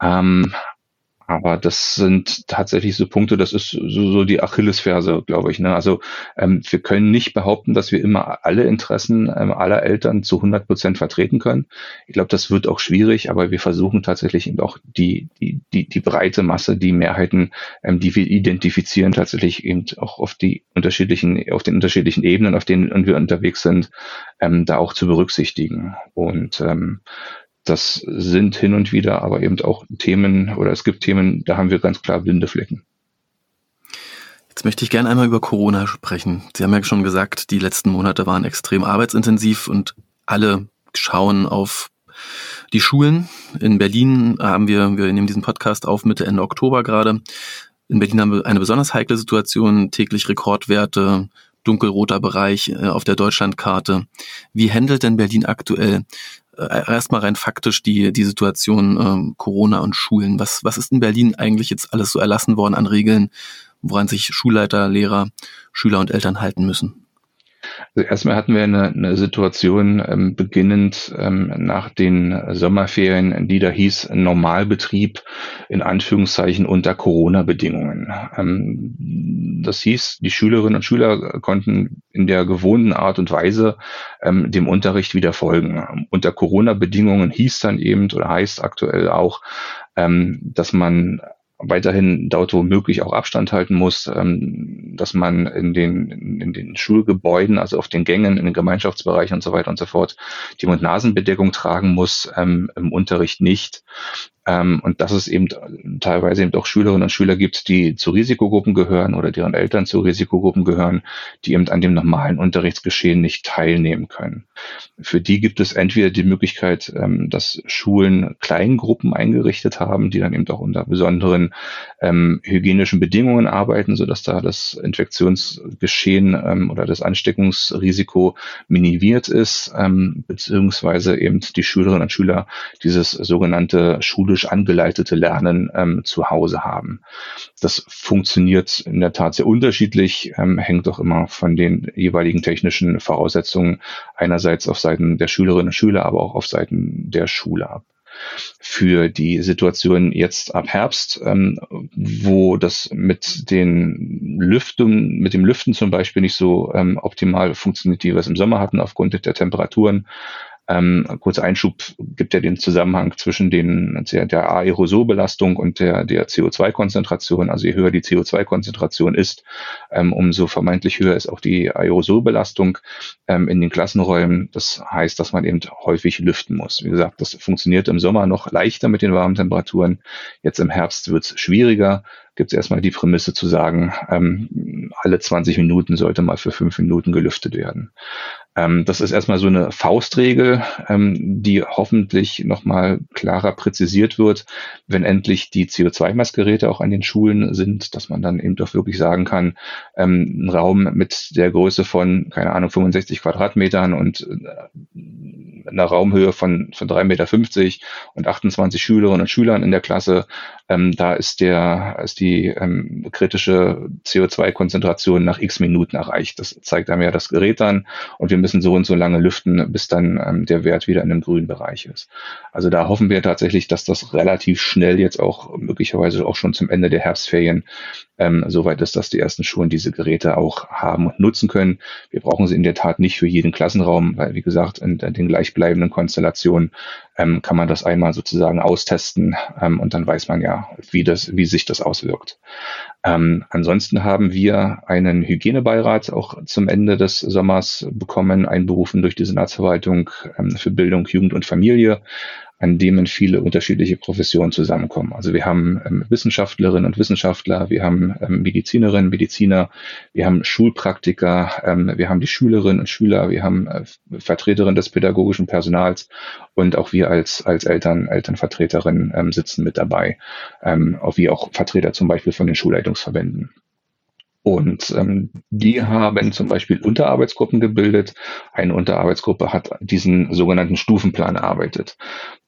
Ähm, aber das sind tatsächlich so Punkte, das ist so, so die Achillesferse, glaube ich. Ne? Also ähm, wir können nicht behaupten, dass wir immer alle Interessen ähm, aller Eltern zu 100 Prozent vertreten können. Ich glaube, das wird auch schwierig, aber wir versuchen tatsächlich eben auch die, die, die, die breite Masse, die Mehrheiten, ähm, die wir identifizieren, tatsächlich eben auch auf die unterschiedlichen, auf den unterschiedlichen Ebenen, auf denen wir unterwegs sind, ähm, da auch zu berücksichtigen. Und ähm, das sind hin und wieder aber eben auch Themen oder es gibt Themen, da haben wir ganz klar blinde Flecken. Jetzt möchte ich gerne einmal über Corona sprechen. Sie haben ja schon gesagt, die letzten Monate waren extrem arbeitsintensiv und alle schauen auf die Schulen. In Berlin haben wir, wir nehmen diesen Podcast auf Mitte, Ende Oktober gerade. In Berlin haben wir eine besonders heikle Situation, täglich Rekordwerte, dunkelroter Bereich äh, auf der Deutschlandkarte. Wie handelt denn Berlin aktuell erstmal rein faktisch die, die Situation ähm, Corona und Schulen. Was, was ist in Berlin eigentlich jetzt alles so erlassen worden an Regeln, woran sich Schulleiter, Lehrer, Schüler und Eltern halten müssen? Also erstmal hatten wir eine, eine Situation ähm, beginnend ähm, nach den Sommerferien, die da hieß Normalbetrieb in Anführungszeichen unter Corona-Bedingungen. Ähm, das hieß, die Schülerinnen und Schüler konnten in der gewohnten Art und Weise ähm, dem Unterricht wieder folgen. Unter Corona-Bedingungen hieß dann eben oder heißt aktuell auch, ähm, dass man weiterhin dort womöglich auch Abstand halten muss, ähm, dass man in den, in den Schulgebäuden, also auf den Gängen, in den Gemeinschaftsbereichen und so weiter und so fort, die Mund-Nasen-Bedeckung tragen muss, ähm, im Unterricht nicht. Ähm, und dass es eben teilweise eben auch Schülerinnen und Schüler gibt, die zu Risikogruppen gehören oder deren Eltern zu Risikogruppen gehören, die eben an dem normalen Unterrichtsgeschehen nicht teilnehmen können. Für die gibt es entweder die Möglichkeit, ähm, dass Schulen Kleingruppen eingerichtet haben, die dann eben auch unter besonderen ähm, hygienischen Bedingungen arbeiten, sodass da das Infektionsgeschehen ähm, oder das Ansteckungsrisiko minimiert ist, ähm, beziehungsweise eben die Schülerinnen und Schüler dieses sogenannte schulische pädagogisch angeleitete Lernen ähm, zu Hause haben. Das funktioniert in der Tat sehr unterschiedlich, ähm, hängt auch immer von den jeweiligen technischen Voraussetzungen einerseits auf Seiten der Schülerinnen und Schüler, aber auch auf Seiten der Schule ab für die Situation jetzt ab Herbst, ähm, wo das mit den Lüften, mit dem Lüften zum Beispiel nicht so ähm, optimal funktioniert, wie wir es im Sommer hatten aufgrund der Temperaturen, ähm, kurzer Einschub gibt ja den Zusammenhang zwischen den, der, der Aerosolbelastung und der, der CO2-Konzentration. Also je höher die CO2-Konzentration ist, ähm, umso vermeintlich höher ist auch die Aerosolbelastung ähm, in den Klassenräumen. Das heißt, dass man eben häufig lüften muss. Wie gesagt, das funktioniert im Sommer noch leichter mit den warmen Temperaturen. Jetzt im Herbst wird es schwieriger gibt es erstmal die Prämisse zu sagen, ähm, alle 20 Minuten sollte mal für fünf Minuten gelüftet werden. Ähm, das ist erstmal so eine Faustregel, ähm, die hoffentlich nochmal klarer präzisiert wird, wenn endlich die CO2-Messgeräte auch an den Schulen sind, dass man dann eben doch wirklich sagen kann, ähm, ein Raum mit der Größe von, keine Ahnung, 65 Quadratmetern und äh, einer Raumhöhe von, von 3,50 Meter und 28 Schülerinnen und Schülern in der Klasse, ähm, da ist der, ist die ähm, kritische CO2-Konzentration nach x Minuten erreicht. Das zeigt einem ja das Gerät an und wir müssen so und so lange lüften, bis dann ähm, der Wert wieder in dem grünen Bereich ist. Also da hoffen wir tatsächlich, dass das relativ schnell jetzt auch möglicherweise auch schon zum Ende der Herbstferien ähm, soweit ist, dass die ersten Schulen diese Geräte auch haben und nutzen können. Wir brauchen sie in der Tat nicht für jeden Klassenraum, weil wie gesagt, in, in den gleichbleibenden Konstellationen ähm, kann man das einmal sozusagen austesten ähm, und dann weiß man ja, wie das, wie sich das auswirkt. Ähm, ansonsten haben wir einen Hygienebeirat auch zum Ende des Sommers bekommen, einberufen durch die Senatsverwaltung ähm, für Bildung, Jugend und Familie an dem viele unterschiedliche Professionen zusammenkommen. Also wir haben ähm, Wissenschaftlerinnen und Wissenschaftler, wir haben ähm, Medizinerinnen, Mediziner, wir haben Schulpraktiker, ähm, wir haben die Schülerinnen und Schüler, wir haben äh, Vertreterinnen des pädagogischen Personals und auch wir als, als Eltern, Elternvertreterinnen ähm, sitzen mit dabei, ähm, auch wie auch Vertreter zum Beispiel von den Schulleitungsverbänden. Und ähm, die haben zum Beispiel Unterarbeitsgruppen gebildet. Eine Unterarbeitsgruppe hat diesen sogenannten Stufenplan erarbeitet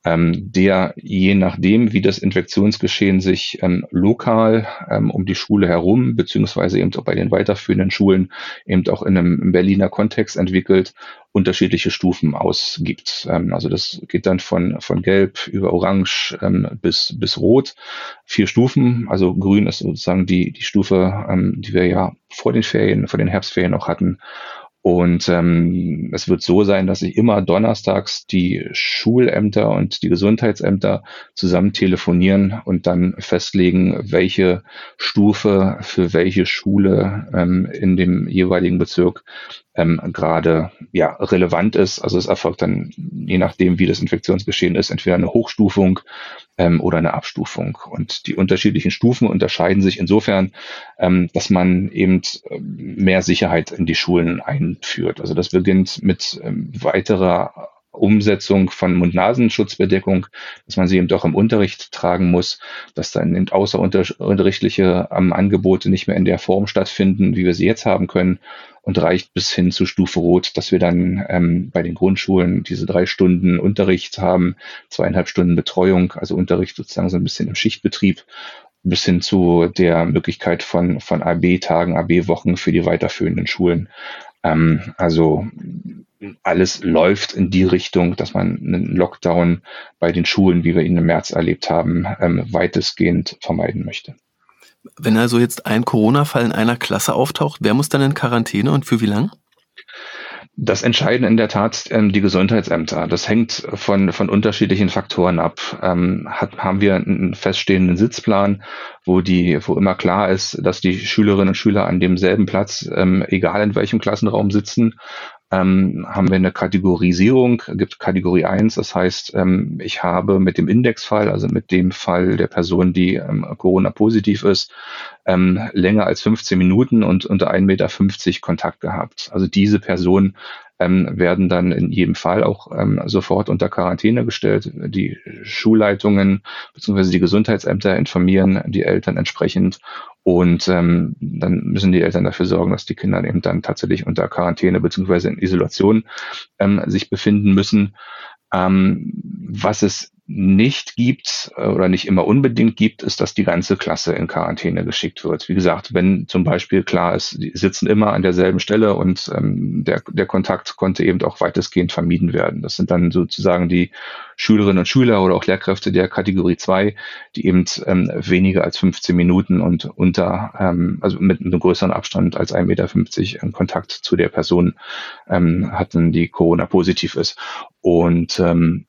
ähm, der je nachdem, wie das Infektionsgeschehen sich ähm, lokal ähm, um die Schule herum, beziehungsweise eben auch bei den weiterführenden Schulen eben auch in einem Berliner Kontext entwickelt, unterschiedliche Stufen ausgibt. Ähm, also das geht dann von, von Gelb über Orange ähm, bis, bis Rot. Vier Stufen, also Grün ist sozusagen die, die Stufe, ähm, die wir ja vor den Ferien, vor den Herbstferien noch hatten. Und ähm, es wird so sein, dass sich immer donnerstags die Schulämter und die Gesundheitsämter zusammen telefonieren und dann festlegen, welche Stufe für welche Schule ähm, in dem jeweiligen Bezirk ähm, gerade ja, relevant ist. Also es erfolgt dann, je nachdem, wie das Infektionsgeschehen ist, entweder eine Hochstufung ähm, oder eine Abstufung. Und die unterschiedlichen Stufen unterscheiden sich insofern, ähm, dass man eben ähm, mehr Sicherheit in die Schulen einführt. Also das beginnt mit ähm, weiterer Umsetzung von Mund-Nasenschutzbedeckung, dass man sie eben doch im Unterricht tragen muss, dass dann eben außerunterrichtliche ähm, Angebote nicht mehr in der Form stattfinden, wie wir sie jetzt haben können und reicht bis hin zu Stufe Rot, dass wir dann ähm, bei den Grundschulen diese drei Stunden Unterricht haben, zweieinhalb Stunden Betreuung, also Unterricht sozusagen so ein bisschen im Schichtbetrieb bis hin zu der Möglichkeit von, von AB-Tagen, AB-Wochen für die weiterführenden Schulen. Ähm, also alles läuft in die Richtung, dass man einen Lockdown bei den Schulen, wie wir ihn im März erlebt haben, ähm, weitestgehend vermeiden möchte. Wenn also jetzt ein Corona-Fall in einer Klasse auftaucht, wer muss dann in Quarantäne und für wie lang? Das entscheiden in der Tat ähm, die Gesundheitsämter. Das hängt von, von unterschiedlichen Faktoren ab. Ähm, hat, haben wir einen feststehenden Sitzplan, wo die, wo immer klar ist, dass die Schülerinnen und Schüler an demselben Platz, ähm, egal in welchem Klassenraum sitzen, ähm, haben wir eine Kategorisierung, gibt Kategorie 1, das heißt, ähm, ich habe mit dem Indexfall, also mit dem Fall der Person, die ähm, Corona-positiv ist, ähm, länger als 15 Minuten und unter 1,50 Meter Kontakt gehabt. Also diese Person ähm, werden dann in jedem Fall auch ähm, sofort unter Quarantäne gestellt. Die Schulleitungen bzw. die Gesundheitsämter informieren die Eltern entsprechend und ähm, dann müssen die Eltern dafür sorgen, dass die Kinder eben dann tatsächlich unter Quarantäne bzw. in Isolation ähm, sich befinden müssen. Ähm, was es nicht gibt äh, oder nicht immer unbedingt gibt, ist, dass die ganze Klasse in Quarantäne geschickt wird. Wie gesagt, wenn zum Beispiel klar ist, die sitzen immer an derselben Stelle und ähm, der, der Kontakt konnte eben auch weitestgehend vermieden werden. Das sind dann sozusagen die Schülerinnen und Schüler oder auch Lehrkräfte der Kategorie 2, die eben ähm, weniger als 15 Minuten und unter, ähm, also mit einem größeren Abstand als 1,50 Meter in Kontakt zu der Person ähm, hatten, die Corona positiv ist. Und ähm,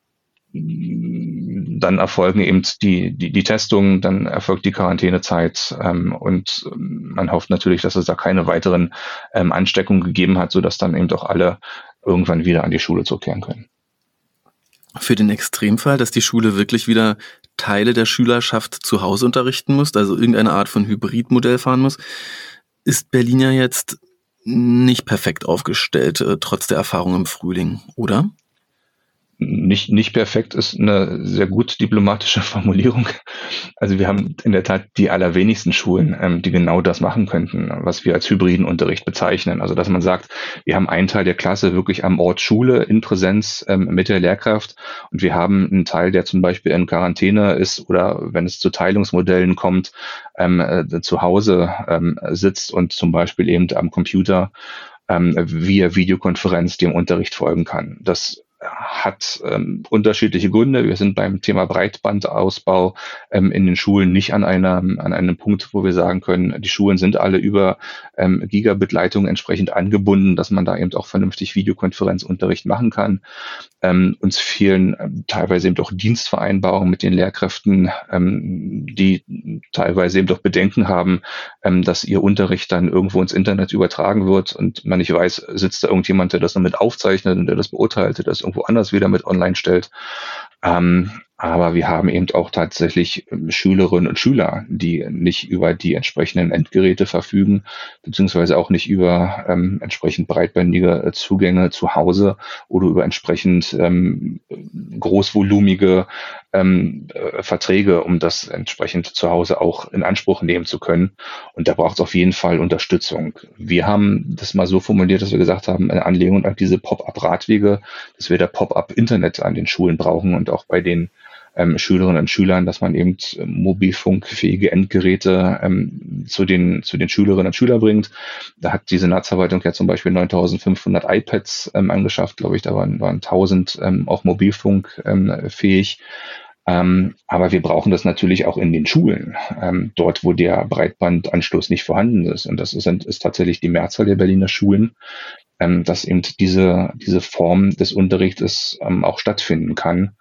dann erfolgen eben die, die, die Testungen, dann erfolgt die Quarantänezeit ähm, und man hofft natürlich, dass es da keine weiteren ähm, Ansteckungen gegeben hat, sodass dann eben auch alle irgendwann wieder an die Schule zurückkehren können. Für den Extremfall, dass die Schule wirklich wieder Teile der Schülerschaft zu Hause unterrichten muss, also irgendeine Art von Hybridmodell fahren muss, ist Berlin ja jetzt nicht perfekt aufgestellt, äh, trotz der Erfahrung im Frühling, oder? Nicht, nicht perfekt ist eine sehr gut diplomatische Formulierung. Also wir haben in der Tat die allerwenigsten Schulen, ähm, die genau das machen könnten, was wir als hybriden Unterricht bezeichnen. Also dass man sagt, wir haben einen Teil der Klasse wirklich am Ort Schule in Präsenz ähm, mit der Lehrkraft und wir haben einen Teil, der zum Beispiel in Quarantäne ist oder wenn es zu Teilungsmodellen kommt, ähm, äh, zu Hause ähm, sitzt und zum Beispiel eben am Computer ähm, via Videokonferenz dem Unterricht folgen kann. Das hat ähm, unterschiedliche Gründe. Wir sind beim Thema Breitbandausbau ähm, in den Schulen nicht an, einer, an einem Punkt, wo wir sagen können, die Schulen sind alle über ähm, Gigabit-Leitungen entsprechend angebunden, dass man da eben auch vernünftig Videokonferenzunterricht machen kann. Ähm, uns fehlen ähm, teilweise eben auch Dienstvereinbarungen mit den Lehrkräften, ähm, die teilweise eben doch Bedenken haben, ähm, dass ihr Unterricht dann irgendwo ins Internet übertragen wird und man nicht weiß, sitzt da irgendjemand, der das noch mit aufzeichnet und der das beurteilt, der das irgendwo anders wieder mit online stellt. Ähm, aber wir haben eben auch tatsächlich ähm, Schülerinnen und Schüler, die nicht über die entsprechenden Endgeräte verfügen, beziehungsweise auch nicht über ähm, entsprechend breitbändige äh, Zugänge zu Hause oder über entsprechend ähm, großvolumige ähm, äh, Verträge, um das entsprechend zu Hause auch in Anspruch nehmen zu können. Und da braucht es auf jeden Fall Unterstützung. Wir haben das mal so formuliert, dass wir gesagt haben, in Anlehnung an diese Pop-up-Radwege, dass wir da Pop-up-Internet an den Schulen brauchen und auch bei den ähm, Schülerinnen und Schülern, dass man eben äh, mobilfunkfähige Endgeräte ähm, zu, den, zu den Schülerinnen und Schülern bringt. Da hat die Senatsverwaltung ja zum Beispiel 9500 iPads ähm, angeschafft, glaube ich, da waren, waren 1000 ähm, auch mobilfunkfähig. Ähm, aber wir brauchen das natürlich auch in den Schulen, ähm, dort, wo der Breitbandanschluss nicht vorhanden ist. Und das ist, ist tatsächlich die Mehrzahl der Berliner Schulen, ähm, dass eben diese, diese Form des Unterrichtes ähm, auch stattfinden kann.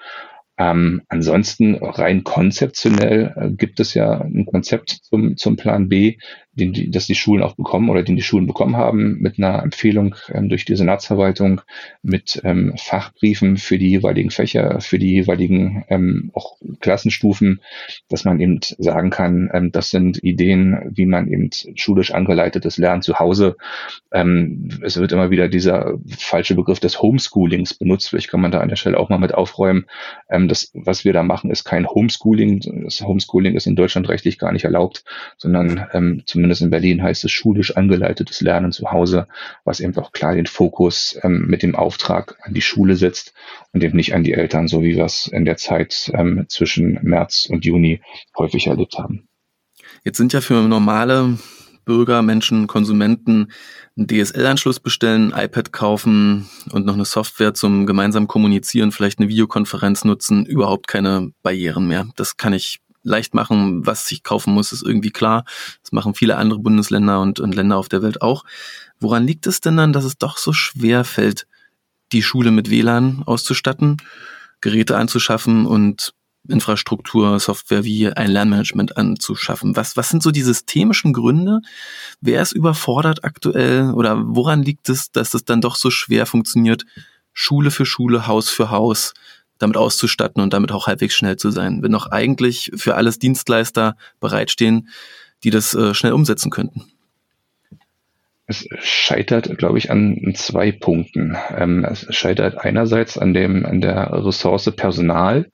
Ähm, ansonsten rein konzeptionell äh, gibt es ja ein Konzept zum, zum Plan B, den die, das die Schulen auch bekommen oder den die Schulen bekommen haben, mit einer Empfehlung ähm, durch die Senatsverwaltung, mit ähm, Fachbriefen für die jeweiligen Fächer, für die jeweiligen ähm, auch Klassenstufen, dass man eben sagen kann, ähm, das sind Ideen, wie man eben schulisch angeleitetes Lernen zu Hause, ähm, es wird immer wieder dieser falsche Begriff des Homeschoolings benutzt, vielleicht kann man da an der Stelle auch mal mit aufräumen. Ähm, das, was wir da machen, ist kein Homeschooling. Das Homeschooling ist in Deutschland rechtlich gar nicht erlaubt, sondern ähm, zumindest zumindest in Berlin heißt es schulisch angeleitetes Lernen zu Hause, was eben auch klar den Fokus ähm, mit dem Auftrag an die Schule setzt und eben nicht an die Eltern, so wie wir es in der Zeit ähm, zwischen März und Juni häufig erlebt haben. Jetzt sind ja für normale Bürger, Menschen, Konsumenten einen DSL-Anschluss bestellen, ein iPad kaufen und noch eine Software zum gemeinsamen Kommunizieren, vielleicht eine Videokonferenz nutzen, überhaupt keine Barrieren mehr. Das kann ich leicht machen, was ich kaufen muss, ist irgendwie klar. Das machen viele andere Bundesländer und, und Länder auf der Welt auch. Woran liegt es denn dann, dass es doch so schwer fällt, die Schule mit WLAN auszustatten, Geräte anzuschaffen und Infrastruktur, Software wie ein Lernmanagement anzuschaffen? Was, was sind so die systemischen Gründe? Wer ist überfordert aktuell oder woran liegt es, dass es dann doch so schwer funktioniert, Schule für Schule, Haus für Haus damit auszustatten und damit auch halbwegs schnell zu sein, wenn noch eigentlich für alles Dienstleister bereitstehen, die das äh, schnell umsetzen könnten. Es scheitert, glaube ich, an zwei Punkten. Ähm, es scheitert einerseits an dem, an der Ressource Personal,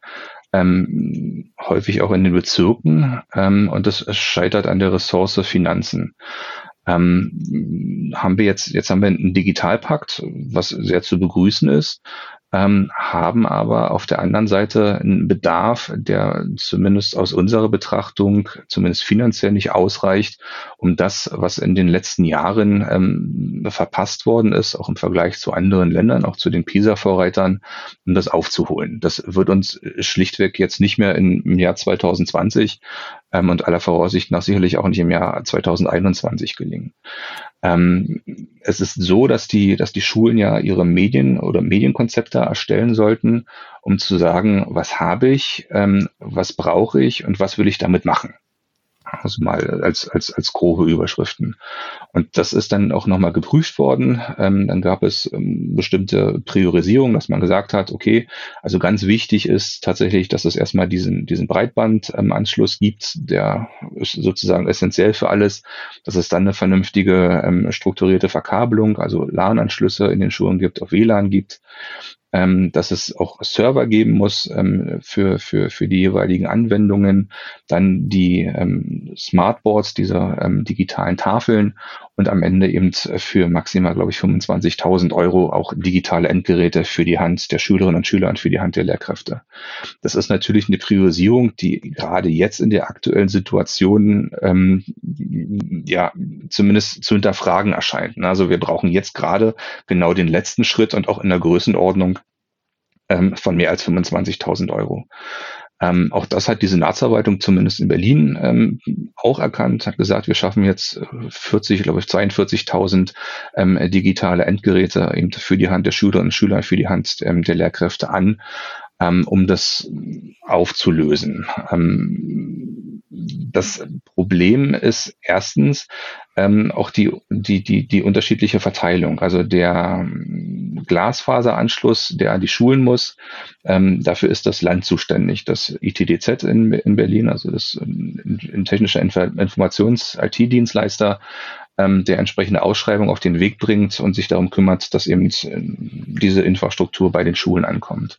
ähm, häufig auch in den Bezirken, ähm, und es scheitert an der Ressource Finanzen. Ähm, haben wir jetzt, jetzt haben wir einen Digitalpakt, was sehr zu begrüßen ist ähm, haben aber auf der anderen Seite einen Bedarf, der zumindest aus unserer Betrachtung, zumindest finanziell nicht ausreicht, um das, was in den letzten Jahren ähm, verpasst worden ist, auch im Vergleich zu anderen Ländern, auch zu den PISA-Vorreitern, um das aufzuholen. Das wird uns schlichtweg jetzt nicht mehr im Jahr 2020 ähm, und aller Voraussicht nach sicherlich auch nicht im Jahr 2021 gelingen. Ähm, es ist so, dass die, dass die Schulen ja ihre Medien oder Medienkonzepte erstellen sollten, um zu sagen, was habe ich, ähm, was brauche ich und was will ich damit machen. Also mal als, als, als grobe Überschriften. Und das ist dann auch nochmal geprüft worden. Ähm, dann gab es ähm, bestimmte Priorisierungen, dass man gesagt hat, okay, also ganz wichtig ist tatsächlich, dass es erstmal diesen, diesen Breitbandanschluss gibt, der ist sozusagen essentiell für alles, dass es dann eine vernünftige ähm, strukturierte Verkabelung, also LAN-Anschlüsse in den Schulen gibt, auf WLAN gibt, ähm, dass es auch Server geben muss ähm, für, für, für die jeweiligen Anwendungen, dann die ähm, Smartboards, diese ähm, digitalen Tafeln und am Ende eben für maximal, glaube ich, 25.000 Euro auch digitale Endgeräte für die Hand der Schülerinnen und Schüler und für die Hand der Lehrkräfte. Das ist natürlich eine Priorisierung, die gerade jetzt in der aktuellen Situation ähm, ja zumindest zu hinterfragen erscheint. Also wir brauchen jetzt gerade genau den letzten Schritt und auch in der Größenordnung ähm, von mehr als 25.000 Euro. Ähm, auch das hat die Senatsverwaltung zumindest in Berlin ähm, auch erkannt, hat gesagt, wir schaffen jetzt 40, glaube ich, 42.000 ähm, digitale Endgeräte eben für die Hand der Schülerinnen und Schüler, für die Hand ähm, der Lehrkräfte an, ähm, um das aufzulösen. Ähm, das Problem ist erstens ähm, auch die, die, die, die unterschiedliche Verteilung. Also der Glasfaseranschluss, der an die Schulen muss. Ähm, dafür ist das Land zuständig. Das ITDZ in, in Berlin, also das in technischer Informations-IT-Dienstleister, ähm, der entsprechende Ausschreibung auf den Weg bringt und sich darum kümmert, dass eben äh, diese Infrastruktur bei den Schulen ankommt.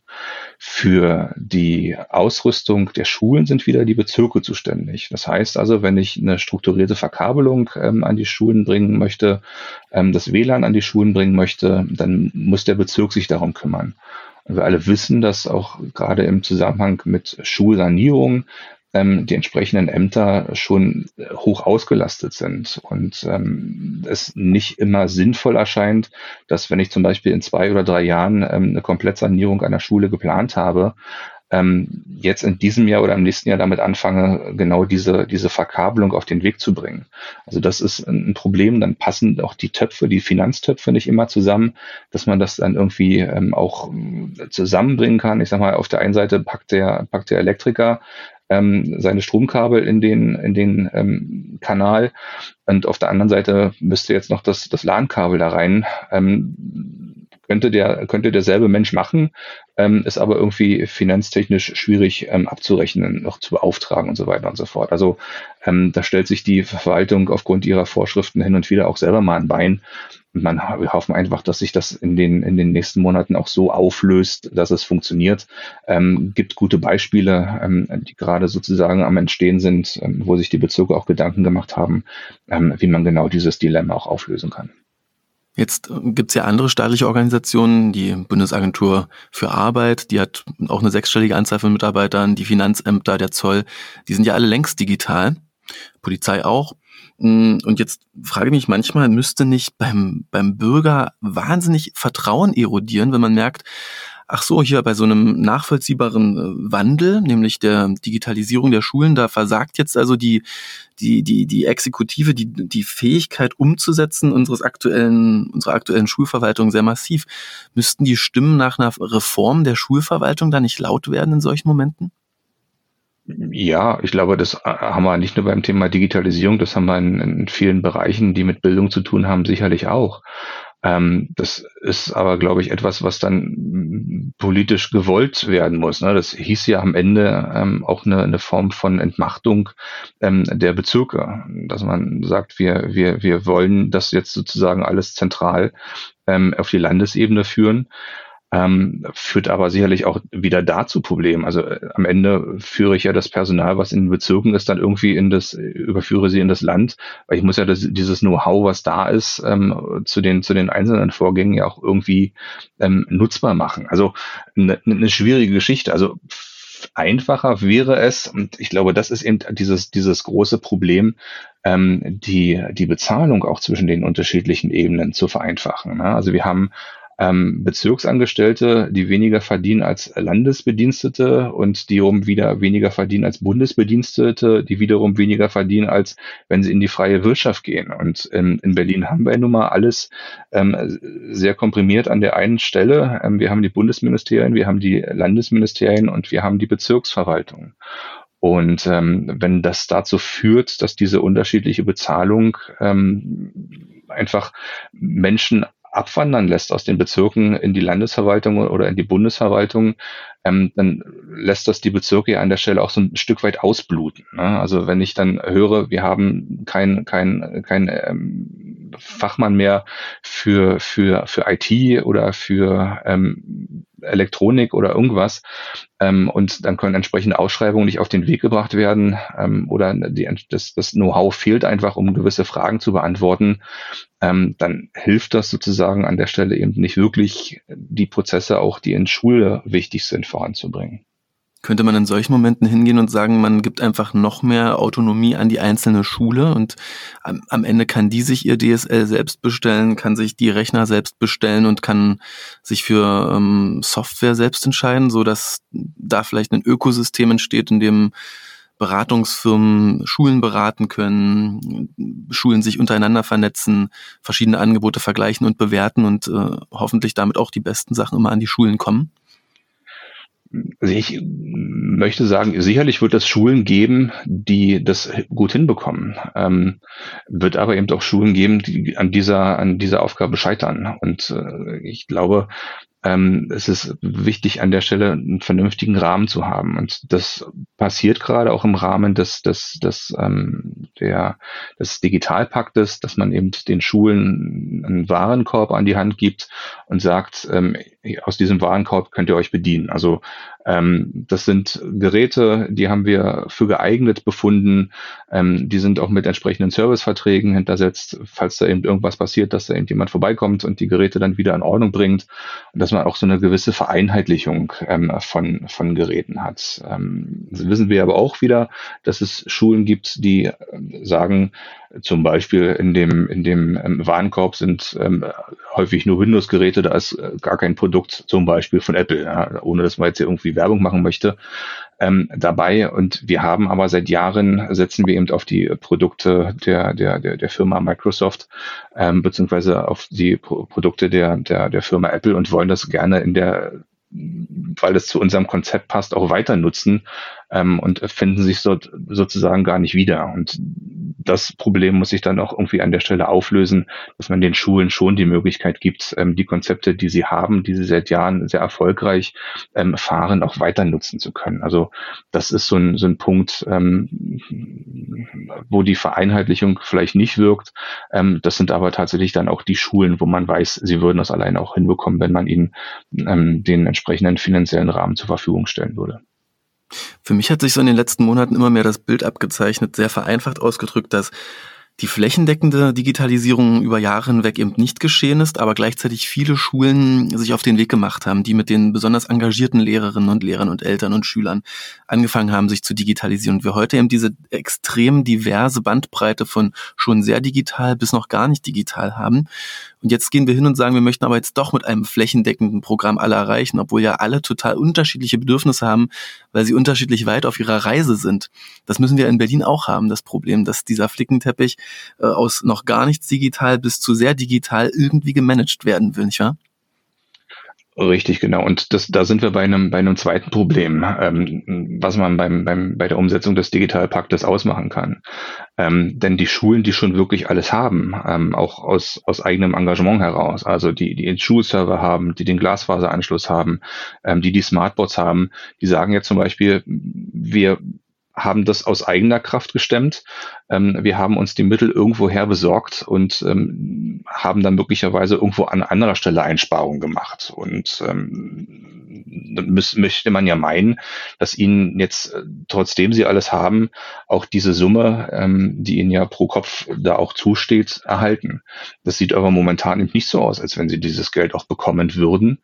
Für die Ausrüstung der Schulen sind wieder die Bezirke zuständig. Das heißt also, wenn ich eine strukturierte Verkabelung ähm, an die Schulen bringen möchte, ähm, das WLAN an die Schulen bringen möchte, dann muss der Bezirk sich darum kümmern. wir alle wissen, dass auch gerade im Zusammenhang mit Schulsanierung ähm, die entsprechenden Ämter schon äh, hoch ausgelastet sind und ähm, es nicht immer sinnvoll erscheint, dass wenn ich zum Beispiel in zwei oder drei Jahren ähm, eine Komplettsanierung einer Schule geplant habe, ähm, jetzt in diesem Jahr oder im nächsten Jahr damit anfange, genau diese, diese Verkabelung auf den Weg zu bringen. Also das ist ein Problem, dann passen auch die Töpfe, die Finanztöpfe nicht immer zusammen, dass man das dann irgendwie ähm, auch äh, zusammenbringen kann. Ich sag mal, auf der einen Seite packt der, packt der Elektriker ähm, seine Stromkabel in den, in den ähm, Kanal und auf der anderen Seite müsste jetzt noch das, das LAN-Kabel da rein. Ähm, könnte der könnte derselbe Mensch machen, ähm, ist aber irgendwie finanztechnisch schwierig ähm, abzurechnen, noch zu beauftragen und so weiter und so fort. Also ähm, da stellt sich die Verwaltung aufgrund ihrer Vorschriften hin und wieder auch selber mal ein Bein. Und man, wir hoffen einfach, dass sich das in den, in den nächsten Monaten auch so auflöst, dass es funktioniert. Ähm, gibt gute Beispiele, ähm, die gerade sozusagen am Entstehen sind, ähm, wo sich die Bezirke auch Gedanken gemacht haben, ähm, wie man genau dieses Dilemma auch auflösen kann. Jetzt gibt's ja andere staatliche Organisationen, die Bundesagentur für Arbeit, die hat auch eine sechsstellige Anzahl von Mitarbeitern, die Finanzämter, der Zoll, die sind ja alle längst digital, Polizei auch. Mm, und jetzt frage ich mich manchmal, müsste nicht beim, beim Bürger wahnsinnig Vertrauen erodieren, wenn man merkt, ach so, hier bei so einem nachvollziehbaren äh, Wandel, nämlich der Digitalisierung der Schulen, da versagt jetzt also die, die, die, die Exekutive, die, die Fähigkeit umzusetzen unseres aktuellen, unserer aktuellen Schulverwaltung sehr massiv. Müssten die Stimmen nach einer Reform der Schulverwaltung da nicht laut werden in solchen Momenten? Ja, ich glaube, das äh, haben wir nicht nur beim Thema Digitalisierung, das haben wir in, in vielen Bereichen, die mit Bildung zu tun haben, sicherlich auch. Ähm, das ist aber, glaube ich, etwas, was dann politisch gewollt werden muss. Ne? Das hieß ja am Ende ähm, auch eine, eine Form von Entmachtung ähm, der Bezirke, dass man sagt, wir, wir, wir wollen das jetzt sozusagen alles zentral ähm, auf die Landesebene führen ähm, führt aber sicherlich auch wieder dazu Problemen. Also äh, am Ende führe ich ja das Personal, was in den Bezirken ist, dann irgendwie in das, überführe sie in das Land, weil ich muss ja das, dieses Know-how, was da ist, ähm, zu den zu den einzelnen Vorgängen ja auch irgendwie ähm, nutzbar machen. Also eine, eine schwierige Geschichte. Also einfacher wäre es, und ich glaube, das ist eben dieses, dieses große Problem, ähm, die, die Bezahlung auch zwischen den unterschiedlichen Ebenen zu vereinfachen. Ne? Also wir haben ähm, Bezirksangestellte, die weniger verdienen als Landesbedienstete und die um wieder weniger verdienen als Bundesbedienstete, die wiederum weniger verdienen, als wenn sie in die freie Wirtschaft gehen. Und ähm, in Berlin haben wir nun mal alles ähm, sehr komprimiert an der einen Stelle. Ähm, wir haben die Bundesministerien, wir haben die Landesministerien und wir haben die Bezirksverwaltung. Und ähm, wenn das dazu führt, dass diese unterschiedliche Bezahlung ähm, einfach Menschen abwandern lässt aus den Bezirken in die Landesverwaltung oder in die Bundesverwaltung, ähm, dann lässt das die Bezirke an der Stelle auch so ein Stück weit ausbluten. Ne? Also wenn ich dann höre, wir haben kein, kein, kein ähm, Fachmann mehr für, für, für IT oder für ähm, Elektronik oder irgendwas, ähm, und dann können entsprechende Ausschreibungen nicht auf den Weg gebracht werden ähm, oder die, das, das Know-how fehlt einfach, um gewisse Fragen zu beantworten, ähm, dann hilft das sozusagen an der Stelle eben nicht wirklich, die Prozesse auch, die in Schule wichtig sind, voranzubringen. Könnte man in solchen Momenten hingehen und sagen, man gibt einfach noch mehr Autonomie an die einzelne Schule und am, am Ende kann die sich ihr DSL selbst bestellen, kann sich die Rechner selbst bestellen und kann sich für ähm, Software selbst entscheiden, so dass da vielleicht ein Ökosystem entsteht, in dem Beratungsfirmen Schulen beraten können, Schulen sich untereinander vernetzen, verschiedene Angebote vergleichen und bewerten und äh, hoffentlich damit auch die besten Sachen immer an die Schulen kommen? Also ich möchte sagen, sicherlich wird es Schulen geben, die das gut hinbekommen. Ähm, wird aber eben auch Schulen geben, die an dieser, an dieser Aufgabe scheitern. Und äh, ich glaube, ähm, es ist wichtig, an der Stelle einen vernünftigen Rahmen zu haben. Und das passiert gerade auch im Rahmen des, des, des, ähm, der, des Digitalpaktes, dass man eben den Schulen einen Warenkorb an die Hand gibt und sagt, ähm, aus diesem Warenkorb könnt ihr euch bedienen. Also ähm, das sind Geräte, die haben wir für geeignet befunden. Ähm, die sind auch mit entsprechenden Serviceverträgen hintersetzt, falls da eben irgendwas passiert, dass da eben jemand vorbeikommt und die Geräte dann wieder in Ordnung bringt. Dass man auch so eine gewisse Vereinheitlichung ähm, von, von Geräten hat. Ähm, wissen wir aber auch wieder, dass es Schulen gibt, die äh, sagen, zum Beispiel in dem, in dem ähm, Warenkorb sind ähm, häufig nur Windows-Geräte, da ist äh, gar kein Produkt zum Beispiel von Apple, ja, ohne dass man jetzt hier irgendwie Werbung machen möchte, ähm, dabei. Und wir haben aber seit Jahren setzen wir eben auf die Produkte der, der, der, der Firma Microsoft, ähm, beziehungsweise auf die Pro Produkte der, der, der Firma Apple und wollen das gerne in der weil es zu unserem Konzept passt, auch weiter nutzen ähm, und finden sich dort sozusagen gar nicht wieder. Und das Problem muss sich dann auch irgendwie an der Stelle auflösen, dass man den Schulen schon die Möglichkeit gibt, ähm, die Konzepte, die sie haben, die sie seit Jahren sehr erfolgreich ähm, fahren, auch weiter nutzen zu können. Also das ist so ein, so ein Punkt, ähm, wo die Vereinheitlichung vielleicht nicht wirkt. Ähm, das sind aber tatsächlich dann auch die Schulen, wo man weiß, sie würden das alleine auch hinbekommen, wenn man ihnen ähm, den entsprechenden finanziellen Rahmen zur Verfügung stellen würde. Für mich hat sich so in den letzten Monaten immer mehr das Bild abgezeichnet, sehr vereinfacht ausgedrückt, dass die flächendeckende Digitalisierung über Jahre hinweg eben nicht geschehen ist, aber gleichzeitig viele Schulen sich auf den Weg gemacht haben, die mit den besonders engagierten Lehrerinnen und Lehrern und Eltern und Schülern angefangen haben, sich zu digitalisieren. Und wir heute eben diese extrem diverse Bandbreite von schon sehr digital bis noch gar nicht digital haben. Und jetzt gehen wir hin und sagen, wir möchten aber jetzt doch mit einem flächendeckenden Programm alle erreichen, obwohl ja alle total unterschiedliche Bedürfnisse haben, weil sie unterschiedlich weit auf ihrer Reise sind. Das müssen wir in Berlin auch haben, das Problem, dass dieser Flickenteppich äh, aus noch gar nichts digital bis zu sehr digital irgendwie gemanagt werden will, nicht wahr? Richtig, genau. Und das, da sind wir bei einem, bei einem zweiten Problem, ähm, was man beim, beim, bei der Umsetzung des Digitalpaktes ausmachen kann. Ähm, denn die Schulen, die schon wirklich alles haben, ähm, auch aus, aus eigenem Engagement heraus, also die, die den Schulserver haben, die den Glasfaseranschluss haben, ähm, die die Smartboards haben, die sagen jetzt zum Beispiel, wir haben das aus eigener Kraft gestemmt. Ähm, wir haben uns die Mittel irgendwoher besorgt und ähm, haben dann möglicherweise irgendwo an anderer Stelle Einsparungen gemacht. Und ähm, müß, möchte man ja meinen, dass ihnen jetzt, äh, trotzdem sie alles haben, auch diese Summe, ähm, die ihnen ja pro Kopf da auch zusteht, erhalten. Das sieht aber momentan eben nicht so aus, als wenn sie dieses Geld auch bekommen würden.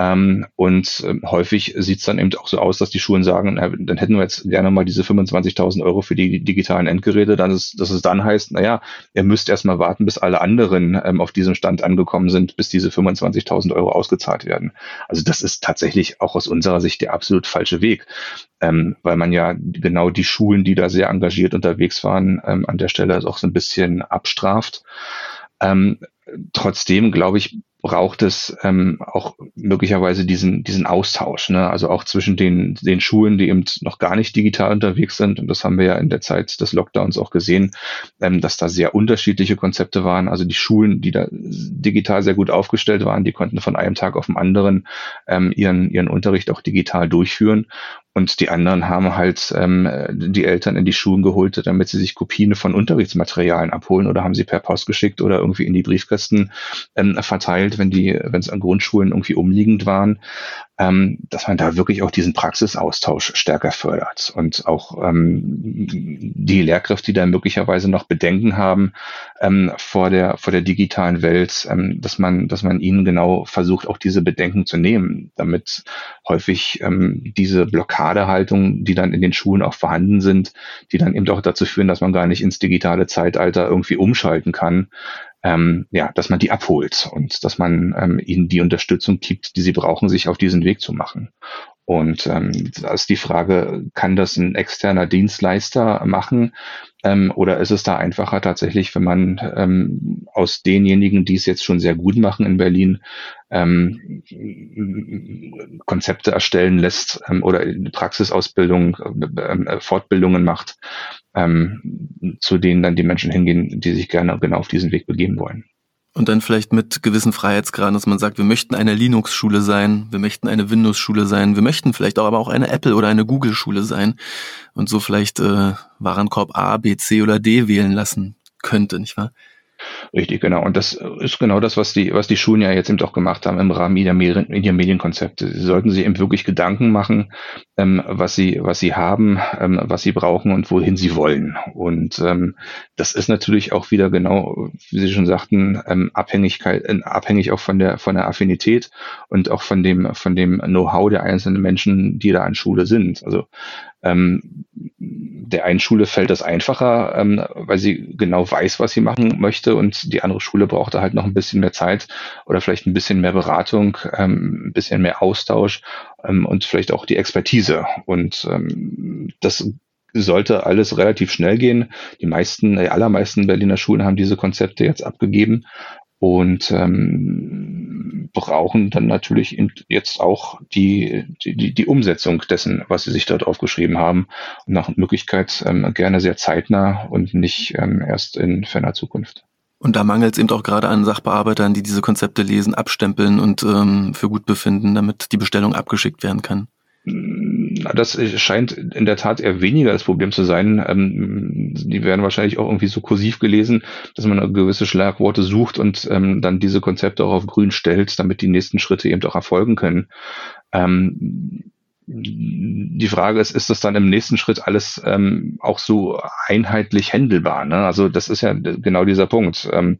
Ähm, und äh, häufig sieht es dann eben auch so aus, dass die Schulen sagen, na, dann hätten wir jetzt gerne mal diese 25.000 Euro für die digitalen Endgeräte, dann ist, dass es dann heißt, naja, ihr müsst erstmal warten, bis alle anderen ähm, auf diesem Stand angekommen sind, bis diese 25.000 Euro ausgezahlt werden. Also das ist tatsächlich auch aus unserer Sicht der absolut falsche Weg, ähm, weil man ja genau die Schulen, die da sehr engagiert unterwegs waren, ähm, an der Stelle auch so ein bisschen abstraft. Ähm, trotzdem, glaube ich, braucht es ähm, auch möglicherweise diesen, diesen Austausch, ne? also auch zwischen den, den Schulen, die eben noch gar nicht digital unterwegs sind. Und das haben wir ja in der Zeit des Lockdowns auch gesehen, ähm, dass da sehr unterschiedliche Konzepte waren. Also die Schulen, die da digital sehr gut aufgestellt waren, die konnten von einem Tag auf den anderen ähm, ihren, ihren Unterricht auch digital durchführen. Und die anderen haben halt ähm, die Eltern in die Schulen geholt, damit sie sich Kopien von Unterrichtsmaterialien abholen oder haben sie per Post geschickt oder irgendwie in die Briefkästen ähm, verteilt, wenn die, wenn es an Grundschulen irgendwie umliegend waren ähm, dass man da wirklich auch diesen Praxisaustausch stärker fördert. Und auch ähm, die Lehrkräfte, die da möglicherweise noch Bedenken haben ähm, vor der vor der digitalen Welt, ähm, dass man dass man ihnen genau versucht, auch diese Bedenken zu nehmen, damit häufig ähm, diese Blockadehaltung, die dann in den Schulen auch vorhanden sind, die dann eben auch dazu führen, dass man gar nicht ins digitale Zeitalter irgendwie umschalten kann, ähm, ja, dass man die abholt und dass man ähm, ihnen die Unterstützung gibt, die sie brauchen, sich auf diesen Weg zu machen. Und ähm, da ist die Frage, kann das ein externer Dienstleister machen? Ähm, oder ist es da einfacher tatsächlich, wenn man ähm, aus denjenigen, die es jetzt schon sehr gut machen in Berlin, ähm, Konzepte erstellen lässt ähm, oder Praxisausbildung, äh, Fortbildungen macht, ähm, zu denen dann die Menschen hingehen, die sich gerne genau auf diesen Weg begeben wollen. Und dann vielleicht mit gewissen Freiheitsgraden, dass man sagt, wir möchten eine Linux-Schule sein, wir möchten eine Windows-Schule sein, wir möchten vielleicht auch aber auch eine Apple- oder eine Google-Schule sein und so vielleicht äh, Warenkorb A, B, C oder D wählen lassen könnte, nicht wahr? Richtig, genau. Und das ist genau das, was die, was die Schulen ja jetzt eben auch gemacht haben im Rahmen ihrer, Medien, Medienkonzepte. Sie sollten sich eben wirklich Gedanken machen, ähm, was sie, was sie haben, ähm, was sie brauchen und wohin sie wollen. Und ähm, das ist natürlich auch wieder genau, wie Sie schon sagten, ähm, Abhängigkeit, äh, abhängig auch von der, von der Affinität und auch von dem, von dem Know-how der einzelnen Menschen, die da an Schule sind. Also ähm, der einen Schule fällt das einfacher, ähm, weil sie genau weiß, was sie machen möchte und die andere Schule braucht da halt noch ein bisschen mehr Zeit oder vielleicht ein bisschen mehr Beratung, ähm, ein bisschen mehr Austausch ähm, und vielleicht auch die Expertise. Und ähm, das sollte alles relativ schnell gehen. Die meisten, die allermeisten Berliner Schulen haben diese Konzepte jetzt abgegeben und ähm, brauchen dann natürlich jetzt auch die, die, die Umsetzung dessen, was sie sich dort aufgeschrieben haben und nach Möglichkeit ähm, gerne sehr zeitnah und nicht ähm, erst in ferner Zukunft. Und da mangelt es eben auch gerade an Sachbearbeitern, die diese Konzepte lesen, abstempeln und ähm, für gut befinden, damit die Bestellung abgeschickt werden kann. Das scheint in der Tat eher weniger das Problem zu sein. Ähm, die werden wahrscheinlich auch irgendwie so kursiv gelesen, dass man gewisse Schlagworte sucht und ähm, dann diese Konzepte auch auf grün stellt, damit die nächsten Schritte eben auch erfolgen können. Ähm, die Frage ist, ist das dann im nächsten Schritt alles ähm, auch so einheitlich händelbar? Ne? Also das ist ja genau dieser Punkt. Ähm,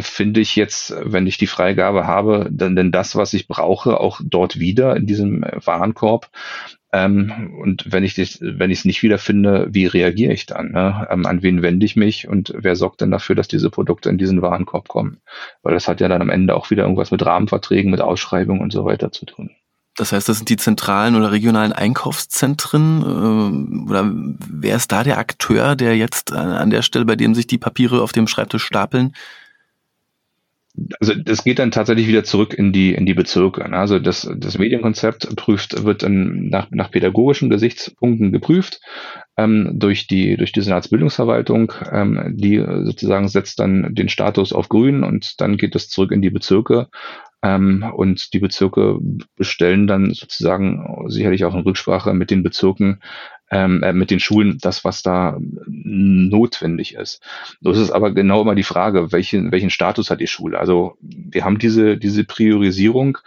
finde ich jetzt, wenn ich die Freigabe habe, dann denn das, was ich brauche, auch dort wieder in diesem Warenkorb? Ähm, und wenn ich das, wenn ich es nicht wiederfinde, wie reagiere ich dann? Ne? Ähm, an wen wende ich mich und wer sorgt denn dafür, dass diese Produkte in diesen Warenkorb kommen? Weil das hat ja dann am Ende auch wieder irgendwas mit Rahmenverträgen, mit Ausschreibungen und so weiter zu tun. Das heißt, das sind die zentralen oder regionalen Einkaufszentren? Äh, oder wer ist da der Akteur, der jetzt an der Stelle, bei dem sich die Papiere auf dem Schreibtisch stapeln, also das geht dann tatsächlich wieder zurück in die in die Bezirke. Ne? Also das das Medienkonzept prüft wird dann nach nach pädagogischen Gesichtspunkten geprüft ähm, durch die durch die Senatsbildungsverwaltung. Ähm, die sozusagen setzt dann den Status auf Grün und dann geht es zurück in die Bezirke ähm, und die Bezirke bestellen dann sozusagen sicherlich auch in Rücksprache mit den Bezirken ähm, äh, mit den Schulen das, was da notwendig ist. So ist aber genau immer die Frage, welchen, welchen Status hat die Schule? Also wir haben diese, diese Priorisierung,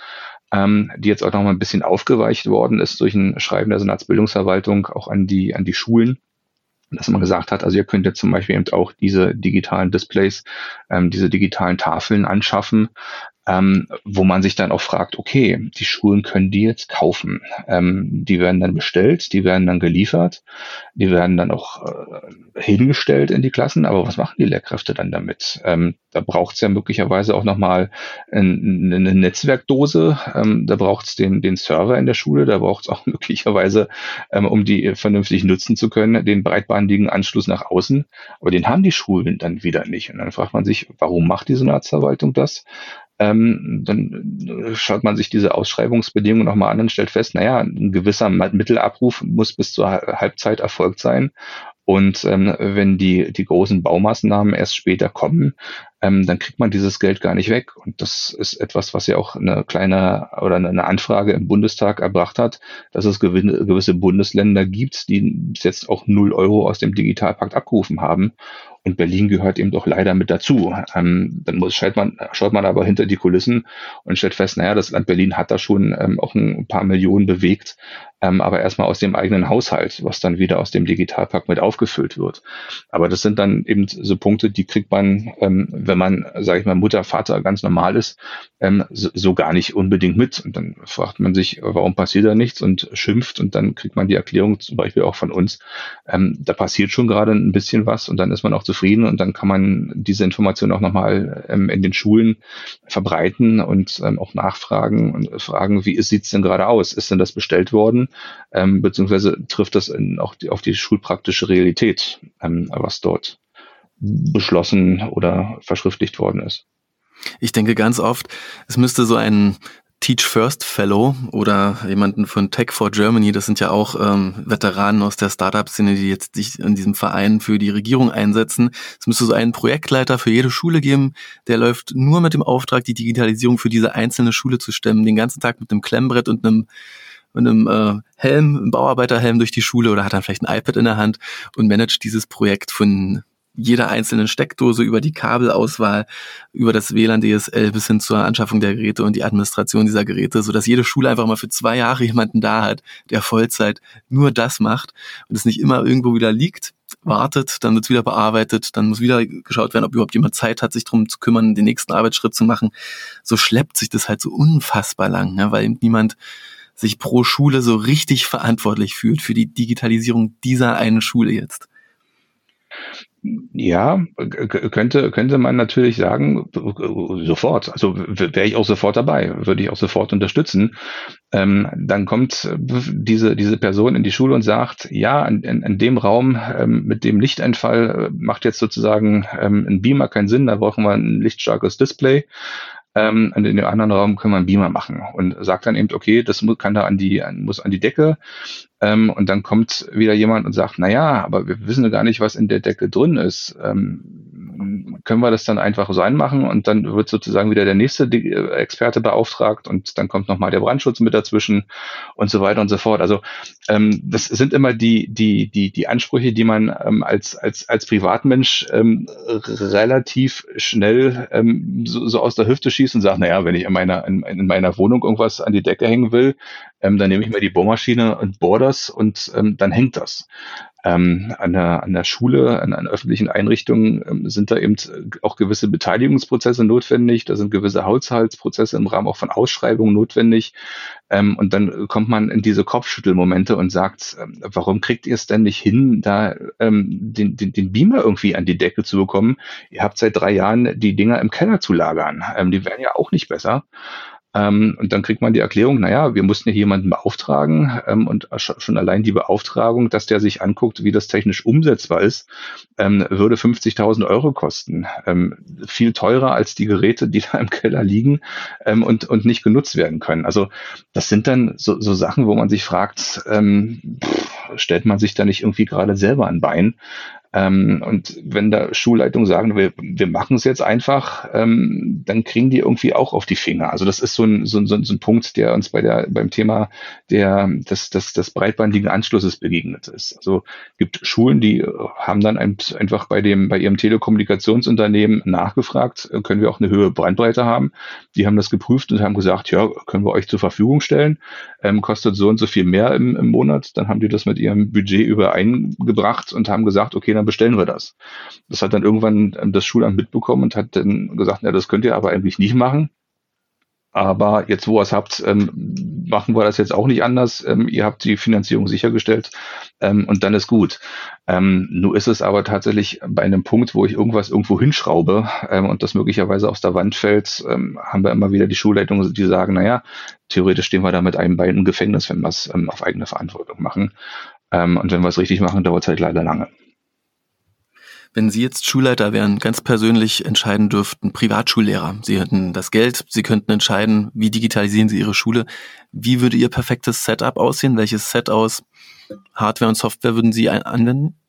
ähm, die jetzt auch noch mal ein bisschen aufgeweicht worden ist durch ein Schreiben der Senatsbildungsverwaltung auch an die, an die Schulen dass man gesagt hat, also ihr könnt jetzt zum Beispiel eben auch diese digitalen Displays, ähm, diese digitalen Tafeln anschaffen, ähm, wo man sich dann auch fragt, okay, die Schulen können die jetzt kaufen. Ähm, die werden dann bestellt, die werden dann geliefert, die werden dann auch äh, hingestellt in die Klassen, aber was machen die Lehrkräfte dann damit? Ähm, da braucht es ja möglicherweise auch nochmal ein, eine Netzwerkdose, ähm, da braucht es den, den Server in der Schule, da braucht es auch möglicherweise, ähm, um die vernünftig nutzen zu können, den breitbandigen Anschluss nach außen, aber den haben die Schulen dann wieder nicht. Und dann fragt man sich, warum macht die Senatsverwaltung das? Ähm, dann schaut man sich diese Ausschreibungsbedingungen nochmal an und stellt fest, naja, ein gewisser Mittelabruf muss bis zur Halbzeit erfolgt sein. Und ähm, wenn die, die großen Baumaßnahmen erst später kommen, ähm, dann kriegt man dieses Geld gar nicht weg. Und das ist etwas, was ja auch eine kleine oder eine Anfrage im Bundestag erbracht hat, dass es gewisse Bundesländer gibt, die bis jetzt auch null Euro aus dem Digitalpakt abgerufen haben. Und Berlin gehört eben doch leider mit dazu. Ähm, dann muss, schaut, man, schaut man aber hinter die Kulissen und stellt fest, naja, das Land Berlin hat da schon ähm, auch ein paar Millionen bewegt, ähm, aber erstmal aus dem eigenen Haushalt, was dann wieder aus dem Digitalpakt mit aufgefüllt wird. Aber das sind dann eben so Punkte, die kriegt man, ähm, wenn man, sage ich mal, Mutter, Vater ganz normal ist, ähm, so, so, gar nicht unbedingt mit. Und dann fragt man sich, warum passiert da nichts und schimpft und dann kriegt man die Erklärung zum Beispiel auch von uns, ähm, da passiert schon gerade ein bisschen was und dann ist man auch zufrieden und dann kann man diese Information auch nochmal ähm, in den Schulen verbreiten und ähm, auch nachfragen und fragen, wie sieht es denn gerade aus? Ist denn das bestellt worden? Ähm, beziehungsweise trifft das in, auch die, auf die schulpraktische Realität, ähm, was dort beschlossen oder verschriftlicht worden ist. Ich denke ganz oft, es müsste so ein Teach First Fellow oder jemanden von Tech for Germany, das sind ja auch ähm, Veteranen aus der Startup-Szene, die jetzt sich in diesem Verein für die Regierung einsetzen. Es müsste so einen Projektleiter für jede Schule geben, der läuft nur mit dem Auftrag, die Digitalisierung für diese einzelne Schule zu stemmen, den ganzen Tag mit einem Klemmbrett und einem mit einem äh, Helm, einem Bauarbeiterhelm durch die Schule oder hat dann vielleicht ein iPad in der Hand und managt dieses Projekt von jeder einzelnen Steckdose, über die Kabelauswahl, über das WLAN DSL bis hin zur Anschaffung der Geräte und die Administration dieser Geräte, so dass jede Schule einfach mal für zwei Jahre jemanden da hat, der Vollzeit nur das macht und es nicht immer irgendwo wieder liegt, wartet, dann wird wieder bearbeitet, dann muss wieder geschaut werden, ob überhaupt jemand Zeit hat, sich darum zu kümmern, den nächsten Arbeitsschritt zu machen. So schleppt sich das halt so unfassbar lang, ne, weil eben niemand sich pro Schule so richtig verantwortlich fühlt für die Digitalisierung dieser einen Schule jetzt. Ja, könnte, könnte man natürlich sagen, sofort. Also wäre ich auch sofort dabei, würde ich auch sofort unterstützen. Ähm, dann kommt diese, diese Person in die Schule und sagt, ja, in, in, in dem Raum ähm, mit dem Lichteinfall äh, macht jetzt sozusagen ähm, ein Beamer keinen Sinn, da brauchen wir ein lichtstarkes Display. Ähm, in dem anderen Raum können wir einen Beamer machen und sagt dann eben, okay, das muss, kann da an die, muss an die Decke ähm, und dann kommt wieder jemand und sagt, na ja, aber wir wissen ja gar nicht, was in der Decke drin ist. Ähm, können wir das dann einfach so einmachen und dann wird sozusagen wieder der nächste äh, Experte beauftragt und dann kommt nochmal der Brandschutz mit dazwischen und so weiter und so fort. Also ähm, das sind immer die, die, die, die Ansprüche, die man ähm, als, als, als Privatmensch ähm, relativ schnell ähm, so, so aus der Hüfte schießt und sagt, naja, wenn ich in meiner, in, in meiner Wohnung irgendwas an die Decke hängen will, ähm, dann nehme ich mir die Bohrmaschine und bohre das und ähm, dann hängt das. Ähm, an, der, an der Schule, an, an öffentlichen Einrichtungen ähm, sind da eben auch gewisse Beteiligungsprozesse notwendig, da sind gewisse Haushaltsprozesse im Rahmen auch von Ausschreibungen notwendig. Ähm, und dann kommt man in diese Kopfschüttelmomente und sagt, ähm, warum kriegt ihr es denn nicht hin, da ähm, den, den, den Beamer irgendwie an die Decke zu bekommen? Ihr habt seit drei Jahren die Dinger im Keller zu lagern. Ähm, die werden ja auch nicht besser. Ähm, und dann kriegt man die Erklärung, naja, wir mussten hier jemanden beauftragen ähm, und schon allein die Beauftragung, dass der sich anguckt, wie das technisch umsetzbar ist, ähm, würde 50.000 Euro kosten. Ähm, viel teurer als die Geräte, die da im Keller liegen ähm, und, und nicht genutzt werden können. Also das sind dann so, so Sachen, wo man sich fragt, ähm, pff, stellt man sich da nicht irgendwie gerade selber ein Bein? Ähm, und wenn da Schulleitungen sagen, wir, wir machen es jetzt einfach, ähm, dann kriegen die irgendwie auch auf die Finger. Also das ist so ein, so ein, so ein Punkt, der uns bei der, beim Thema der, des, des, des breitbandigen Anschlusses begegnet ist. Also gibt Schulen, die haben dann einfach bei dem, bei ihrem Telekommunikationsunternehmen nachgefragt, äh, können wir auch eine höhere Brandbreite haben? Die haben das geprüft und haben gesagt, ja, können wir euch zur Verfügung stellen, ähm, kostet so und so viel mehr im, im Monat. Dann haben die das mit ihrem Budget übereingebracht und haben gesagt, okay, dann bestellen wir das. Das hat dann irgendwann ähm, das Schulamt mitbekommen und hat dann gesagt, ja, das könnt ihr aber eigentlich nicht machen. Aber jetzt, wo ihr es habt, ähm, machen wir das jetzt auch nicht anders. Ähm, ihr habt die Finanzierung sichergestellt ähm, und dann ist gut. Ähm, nur ist es aber tatsächlich bei einem Punkt, wo ich irgendwas irgendwo hinschraube ähm, und das möglicherweise aus der Wand fällt, haben wir immer wieder die Schulleitungen, die sagen, naja, theoretisch stehen wir da mit einem Bein im Gefängnis, wenn wir es auf eigene Verantwortung machen. Und wenn wir es richtig machen, dauert es halt leider lange. Wenn Sie jetzt Schulleiter wären, ganz persönlich entscheiden dürften, Privatschullehrer, Sie hätten das Geld, Sie könnten entscheiden, wie digitalisieren Sie Ihre Schule, wie würde Ihr perfektes Setup aussehen? Welches Set aus Hardware und Software würden Sie anwenden?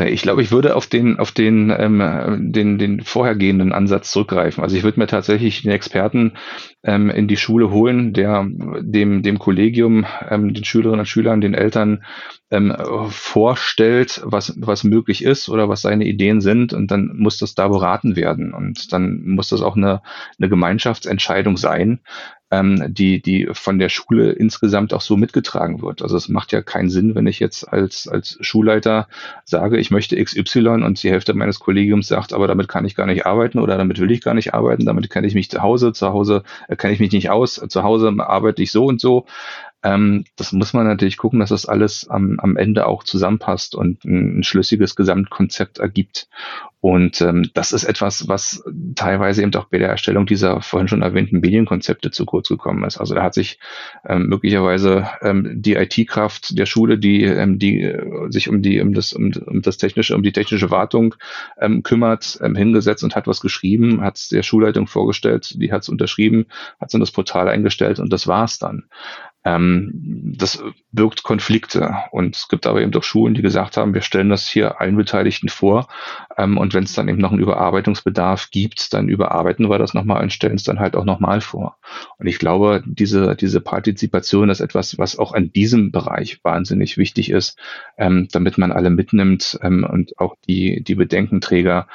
Ich glaube, ich würde auf den, auf den, ähm, den, den vorhergehenden Ansatz zurückgreifen. Also ich würde mir tatsächlich den Experten ähm, in die Schule holen, der dem, dem Kollegium, ähm, den Schülerinnen und Schülern, den Eltern ähm, vorstellt, was, was möglich ist oder was seine Ideen sind und dann muss das da beraten werden und dann muss das auch eine, eine Gemeinschaftsentscheidung sein, ähm, die, die von der Schule insgesamt auch so mitgetragen wird. Also es macht ja keinen Sinn, wenn ich jetzt als, als Schulleiter sage, ich möchte XY und die Hälfte meines Kollegiums sagt, aber damit kann ich gar nicht arbeiten oder damit will ich gar nicht arbeiten, damit kenne ich mich zu Hause, zu Hause äh, kenne ich mich nicht aus, zu Hause arbeite ich so und so. Ähm, das muss man natürlich gucken, dass das alles am, am Ende auch zusammenpasst und ein, ein schlüssiges Gesamtkonzept ergibt. Und ähm, das ist etwas, was teilweise eben auch bei der Erstellung dieser vorhin schon erwähnten Medienkonzepte zu kurz gekommen ist. Also da hat sich ähm, möglicherweise ähm, die IT-Kraft der Schule, die, ähm, die äh, sich um die um das um, um das technische um die technische Wartung ähm, kümmert, ähm, hingesetzt und hat was geschrieben, hat es der Schulleitung vorgestellt, die hat es unterschrieben, hat es in das Portal eingestellt und das war's dann. Ähm, das birgt Konflikte. Und es gibt aber eben doch Schulen, die gesagt haben, wir stellen das hier allen Beteiligten vor. Ähm, und wenn es dann eben noch einen Überarbeitungsbedarf gibt, dann überarbeiten wir das nochmal und stellen es dann halt auch nochmal vor. Und ich glaube, diese, diese Partizipation ist etwas, was auch in diesem Bereich wahnsinnig wichtig ist, ähm, damit man alle mitnimmt ähm, und auch die, die Bedenkenträger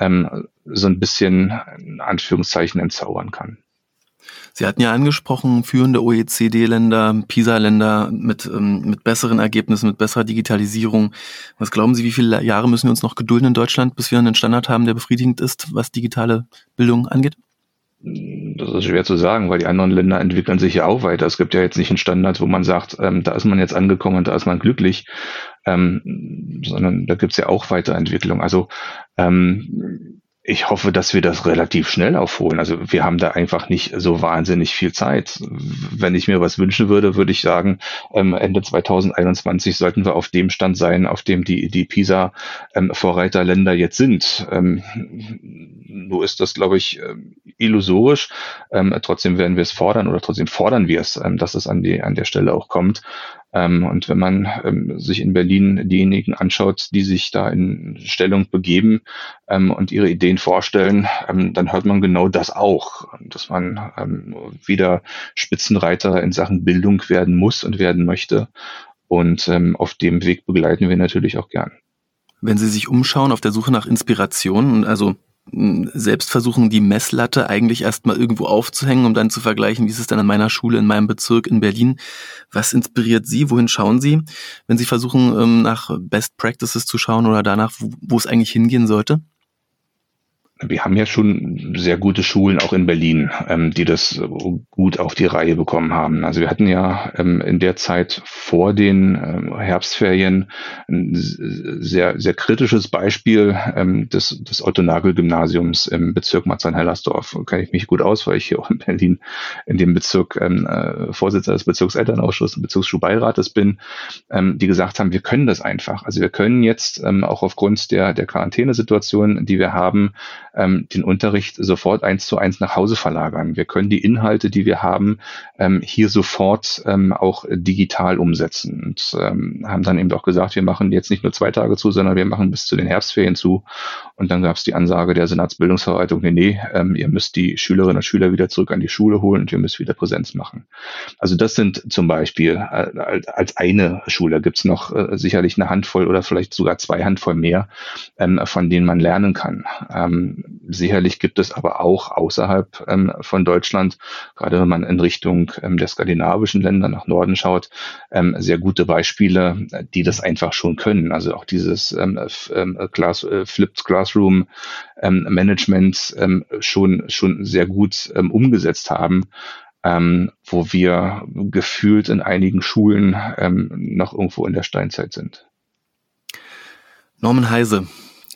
ähm, so ein bisschen in Anführungszeichen entzaubern kann. Sie hatten ja angesprochen, führende OECD-Länder, PISA-Länder mit, ähm, mit besseren Ergebnissen, mit besserer Digitalisierung. Was glauben Sie, wie viele Jahre müssen wir uns noch gedulden in Deutschland, bis wir einen Standard haben, der befriedigend ist, was digitale Bildung angeht? Das ist schwer zu sagen, weil die anderen Länder entwickeln sich ja auch weiter. Es gibt ja jetzt nicht einen Standard, wo man sagt, ähm, da ist man jetzt angekommen und da ist man glücklich, ähm, sondern da gibt es ja auch Weiterentwicklung. Also ähm, ich hoffe, dass wir das relativ schnell aufholen. Also wir haben da einfach nicht so wahnsinnig viel Zeit. Wenn ich mir was wünschen würde, würde ich sagen, ähm, Ende 2021 sollten wir auf dem Stand sein, auf dem die, die PISA-Vorreiterländer ähm, jetzt sind. Ähm, nur ist das, glaube ich, illusorisch. trotzdem werden wir es fordern oder trotzdem fordern wir es, dass es an, die, an der Stelle auch kommt. Ähm, und wenn man ähm, sich in Berlin diejenigen anschaut, die sich da in Stellung begeben ähm, und ihre Ideen vorstellen, ähm, dann hört man genau das auch, dass man ähm, wieder Spitzenreiter in Sachen Bildung werden muss und werden möchte. Und ähm, auf dem Weg begleiten wir natürlich auch gern. Wenn Sie sich umschauen auf der Suche nach Inspiration, also selbst versuchen, die Messlatte eigentlich erstmal irgendwo aufzuhängen, um dann zu vergleichen, wie ist es denn an meiner Schule, in meinem Bezirk in Berlin. Was inspiriert Sie? Wohin schauen Sie, wenn Sie versuchen, ähm, nach Best Practices zu schauen oder danach, wo es eigentlich hingehen sollte? Wir haben ja schon sehr gute Schulen auch in Berlin, ähm, die das gut auf die Reihe bekommen haben. Also wir hatten ja ähm, in der Zeit vor den ähm, Herbstferien ein sehr, sehr kritisches Beispiel ähm, des, des Otto-Nagel-Gymnasiums im Bezirk Marzahn-Hellersdorf. Kenne ich mich gut aus, weil ich hier auch in Berlin in dem Bezirk ähm, äh, Vorsitzender des Bezirkselternausschusses und Bezirksschulbeirates bin, ähm, die gesagt haben, wir können das einfach. Also wir können jetzt ähm, auch aufgrund der, der Quarantänesituation, die wir haben, ähm, den Unterricht sofort eins zu eins nach Hause verlagern. Wir können die Inhalte, die wir haben, ähm, hier sofort ähm, auch digital umsetzen und ähm, haben dann eben auch gesagt, wir machen jetzt nicht nur zwei Tage zu, sondern wir machen bis zu den Herbstferien zu. Und dann gab es die Ansage der Senatsbildungsverwaltung, nee, nee, ähm, ihr müsst die Schülerinnen und Schüler wieder zurück an die Schule holen und ihr müsst wieder Präsenz machen. Also das sind zum Beispiel äh, als eine Schule gibt es noch äh, sicherlich eine Handvoll oder vielleicht sogar zwei Handvoll mehr, ähm, von denen man lernen kann. Ähm, sicherlich gibt es aber auch außerhalb ähm, von Deutschland, gerade wenn man in Richtung ähm, der skandinavischen Länder nach Norden schaut, ähm, sehr gute Beispiele, die das einfach schon können. Also auch dieses ähm, ähm, Class, äh, Flipped Classroom ähm, Management ähm, schon, schon sehr gut ähm, umgesetzt haben. Ähm, wo wir gefühlt in einigen Schulen ähm, noch irgendwo in der Steinzeit sind. Norman Heise,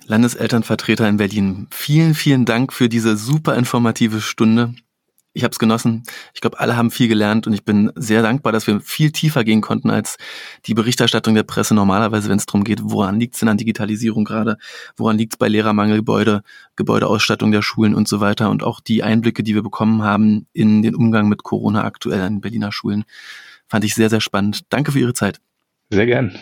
Landeselternvertreter in Berlin. Vielen, vielen Dank für diese super informative Stunde. Ich habe es genossen. Ich glaube, alle haben viel gelernt und ich bin sehr dankbar, dass wir viel tiefer gehen konnten als die Berichterstattung der Presse normalerweise, wenn es darum geht, woran liegt es denn an Digitalisierung gerade, woran liegt es bei Lehrermangel, Gebäude, Gebäudeausstattung der Schulen und so weiter und auch die Einblicke, die wir bekommen haben in den Umgang mit Corona aktuell an Berliner Schulen, fand ich sehr, sehr spannend. Danke für Ihre Zeit. Sehr gern.